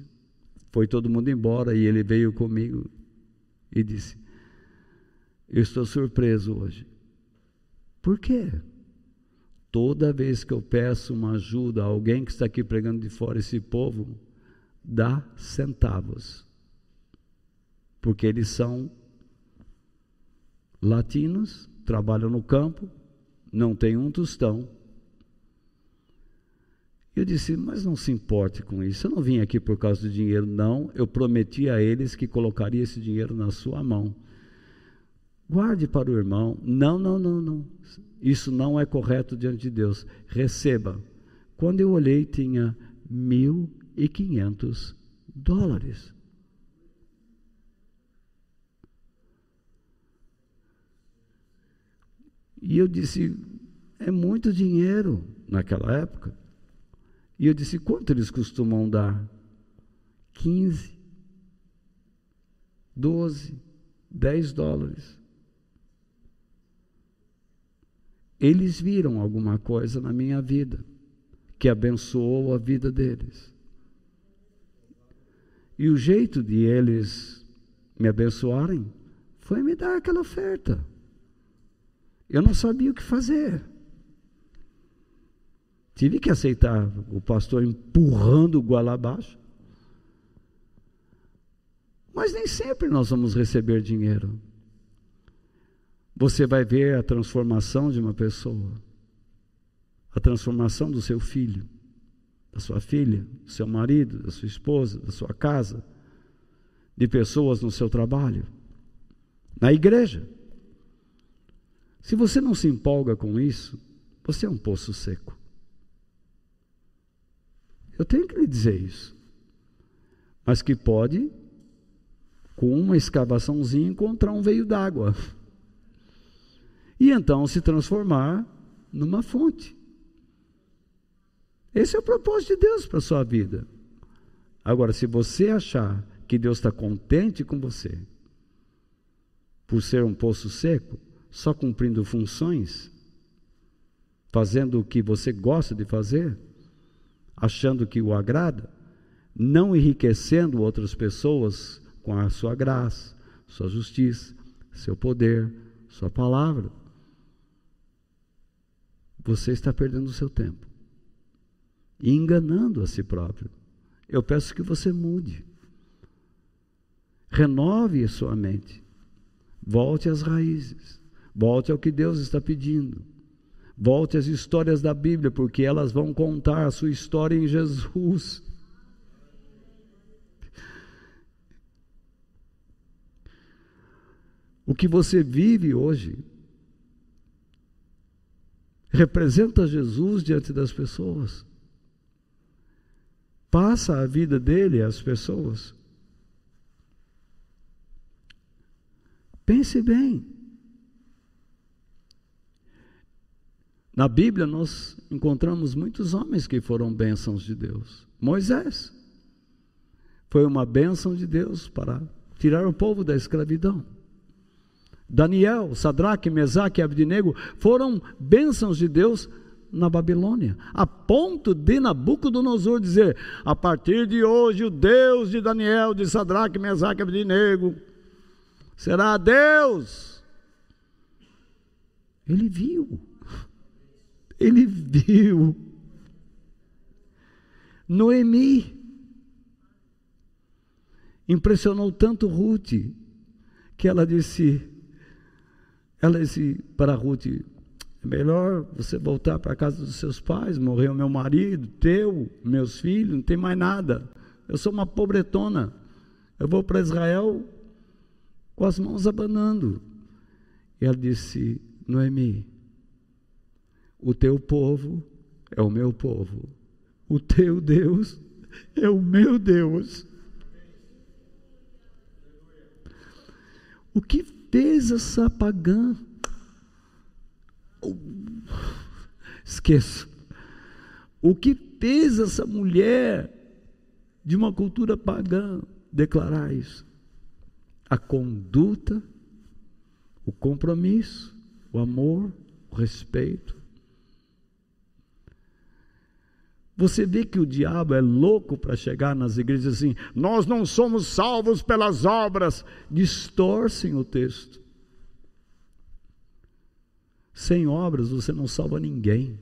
Foi todo mundo embora e ele veio comigo e disse: Eu estou surpreso hoje. Por quê? Toda vez que eu peço uma ajuda a alguém que está aqui pregando de fora, esse povo dá centavos. Porque eles são latinos, trabalham no campo, não tem um tostão. Eu disse, mas não se importe com isso. Eu não vim aqui por causa do dinheiro, não. Eu prometi a eles que colocaria esse dinheiro na sua mão. Guarde para o irmão. Não, não, não, não. Isso não é correto diante de Deus. Receba. Quando eu olhei, tinha mil e quinhentos dólares. E eu disse, é muito dinheiro naquela época. E eu disse, quanto eles costumam dar? 15, 12, 10 dólares. Eles viram alguma coisa na minha vida que abençoou a vida deles. E o jeito de eles me abençoarem foi me dar aquela oferta. Eu não sabia o que fazer. Tive que aceitar o pastor empurrando o goela abaixo. Mas nem sempre nós vamos receber dinheiro você vai ver a transformação de uma pessoa, a transformação do seu filho, da sua filha, do seu marido, da sua esposa, da sua casa, de pessoas no seu trabalho, na igreja. Se você não se empolga com isso, você é um poço seco. Eu tenho que lhe dizer isso. Mas que pode, com uma escavaçãozinha, encontrar um veio d'água e então se transformar numa fonte. Esse é o propósito de Deus para a sua vida. Agora, se você achar que Deus está contente com você, por ser um poço seco, só cumprindo funções, fazendo o que você gosta de fazer, achando que o agrada, não enriquecendo outras pessoas com a sua graça, sua justiça, seu poder, sua palavra, você está perdendo o seu tempo e enganando a si próprio. Eu peço que você mude. Renove sua mente. Volte às raízes. Volte ao que Deus está pedindo. Volte às histórias da Bíblia, porque elas vão contar a sua história em Jesus. O que você vive hoje representa Jesus diante das pessoas. Passa a vida dele às pessoas. Pense bem. Na Bíblia nós encontramos muitos homens que foram bênçãos de Deus. Moisés foi uma bênção de Deus para tirar o povo da escravidão. Daniel, Sadraque, Mesaque e Abdinego foram bênçãos de Deus na Babilônia, a ponto de Nabucodonosor dizer: a partir de hoje o Deus de Daniel, de Sadraque, Mesaque e Abdinego será Deus. Ele viu, ele viu. Noemi impressionou tanto Ruth que ela disse: ela disse para Ruth: é melhor você voltar para a casa dos seus pais, morreu meu marido, teu, meus filhos, não tem mais nada. Eu sou uma pobretona. Eu vou para Israel com as mãos abanando. E ela disse: Noemi, o teu povo é o meu povo, o teu Deus é o meu Deus. O que fez essa pagã? Oh, esqueço. O que fez essa mulher de uma cultura pagã declarar isso? A conduta, o compromisso, o amor, o respeito. Você vê que o diabo é louco para chegar nas igrejas assim, nós não somos salvos pelas obras, distorcem o texto. Sem obras você não salva ninguém.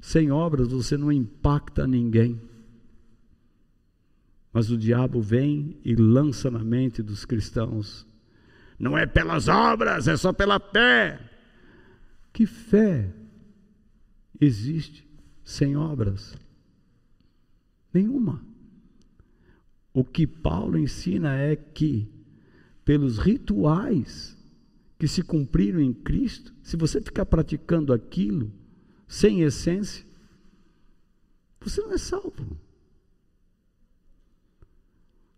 Sem obras você não impacta ninguém. Mas o diabo vem e lança na mente dos cristãos: não é pelas obras, é só pela fé. Que fé existe sem obras? Nenhuma. O que Paulo ensina é que, pelos rituais que se cumpriram em Cristo, se você ficar praticando aquilo sem essência, você não é salvo.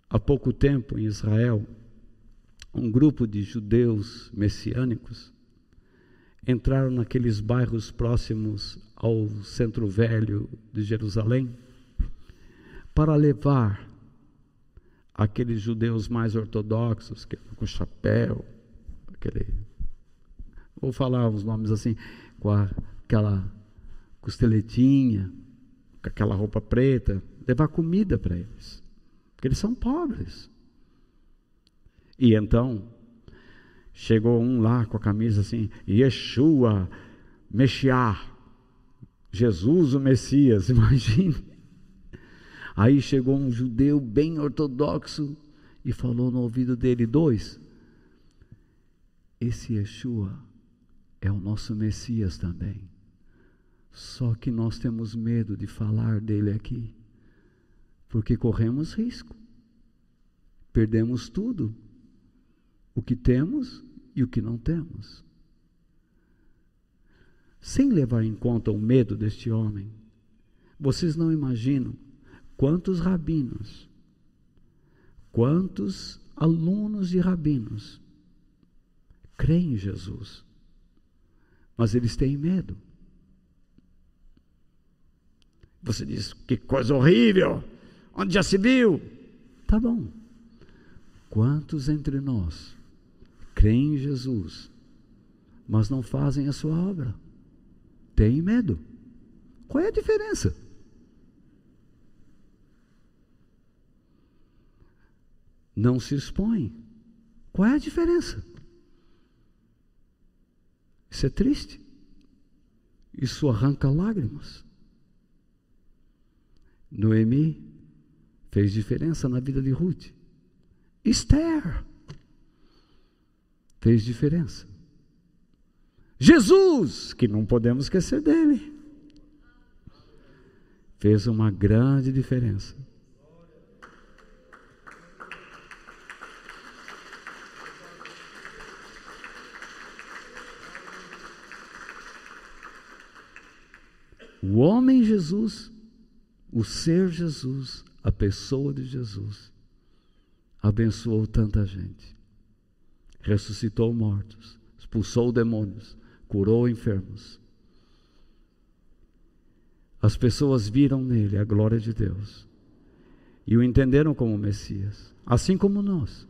Há pouco tempo em Israel, um grupo de judeus messiânicos entraram naqueles bairros próximos ao centro velho de Jerusalém para levar aqueles judeus mais ortodoxos, com chapéu, aquele, vou falar os nomes assim, com a, aquela costeletinha, com aquela roupa preta, levar comida para eles, porque eles são pobres. E então, chegou um lá com a camisa assim, Yeshua, Meshiach, Jesus o Messias, imagine. Aí chegou um judeu bem ortodoxo e falou no ouvido dele: dois, esse Yeshua é o nosso Messias também. Só que nós temos medo de falar dele aqui, porque corremos risco, perdemos tudo, o que temos e o que não temos sem levar em conta o medo deste homem. Vocês não imaginam quantos rabinos, quantos alunos de rabinos creem em Jesus, mas eles têm medo. Você diz, que coisa horrível, onde já se viu? Tá bom. Quantos entre nós creem em Jesus, mas não fazem a sua obra? tem medo. Qual é a diferença? Não se expõe. Qual é a diferença? Isso é triste. Isso arranca lágrimas. Noemi fez diferença na vida de Ruth. Esther fez diferença. Jesus, que não podemos esquecer dele, fez uma grande diferença. O homem Jesus, o ser Jesus, a pessoa de Jesus, abençoou tanta gente, ressuscitou mortos, expulsou demônios, curou enfermos. As pessoas viram nele a glória de Deus e o entenderam como Messias, assim como nós.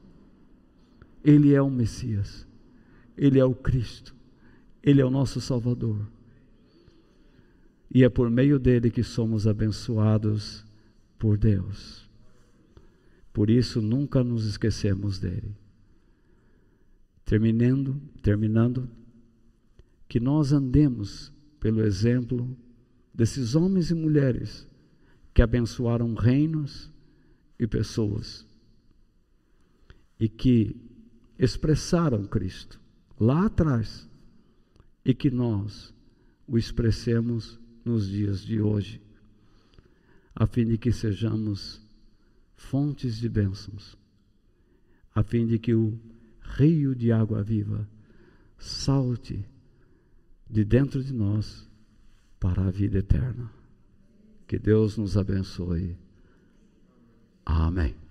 Ele é o Messias, ele é o Cristo, ele é o nosso Salvador. E é por meio dele que somos abençoados por Deus. Por isso nunca nos esquecemos dele. Terminando, terminando, que nós andemos pelo exemplo desses homens e mulheres que abençoaram reinos e pessoas e que expressaram Cristo lá atrás e que nós o expressemos nos dias de hoje, a fim de que sejamos fontes de bênçãos, a fim de que o rio de água viva salte de dentro de nós para a vida eterna. Que Deus nos abençoe. Amém.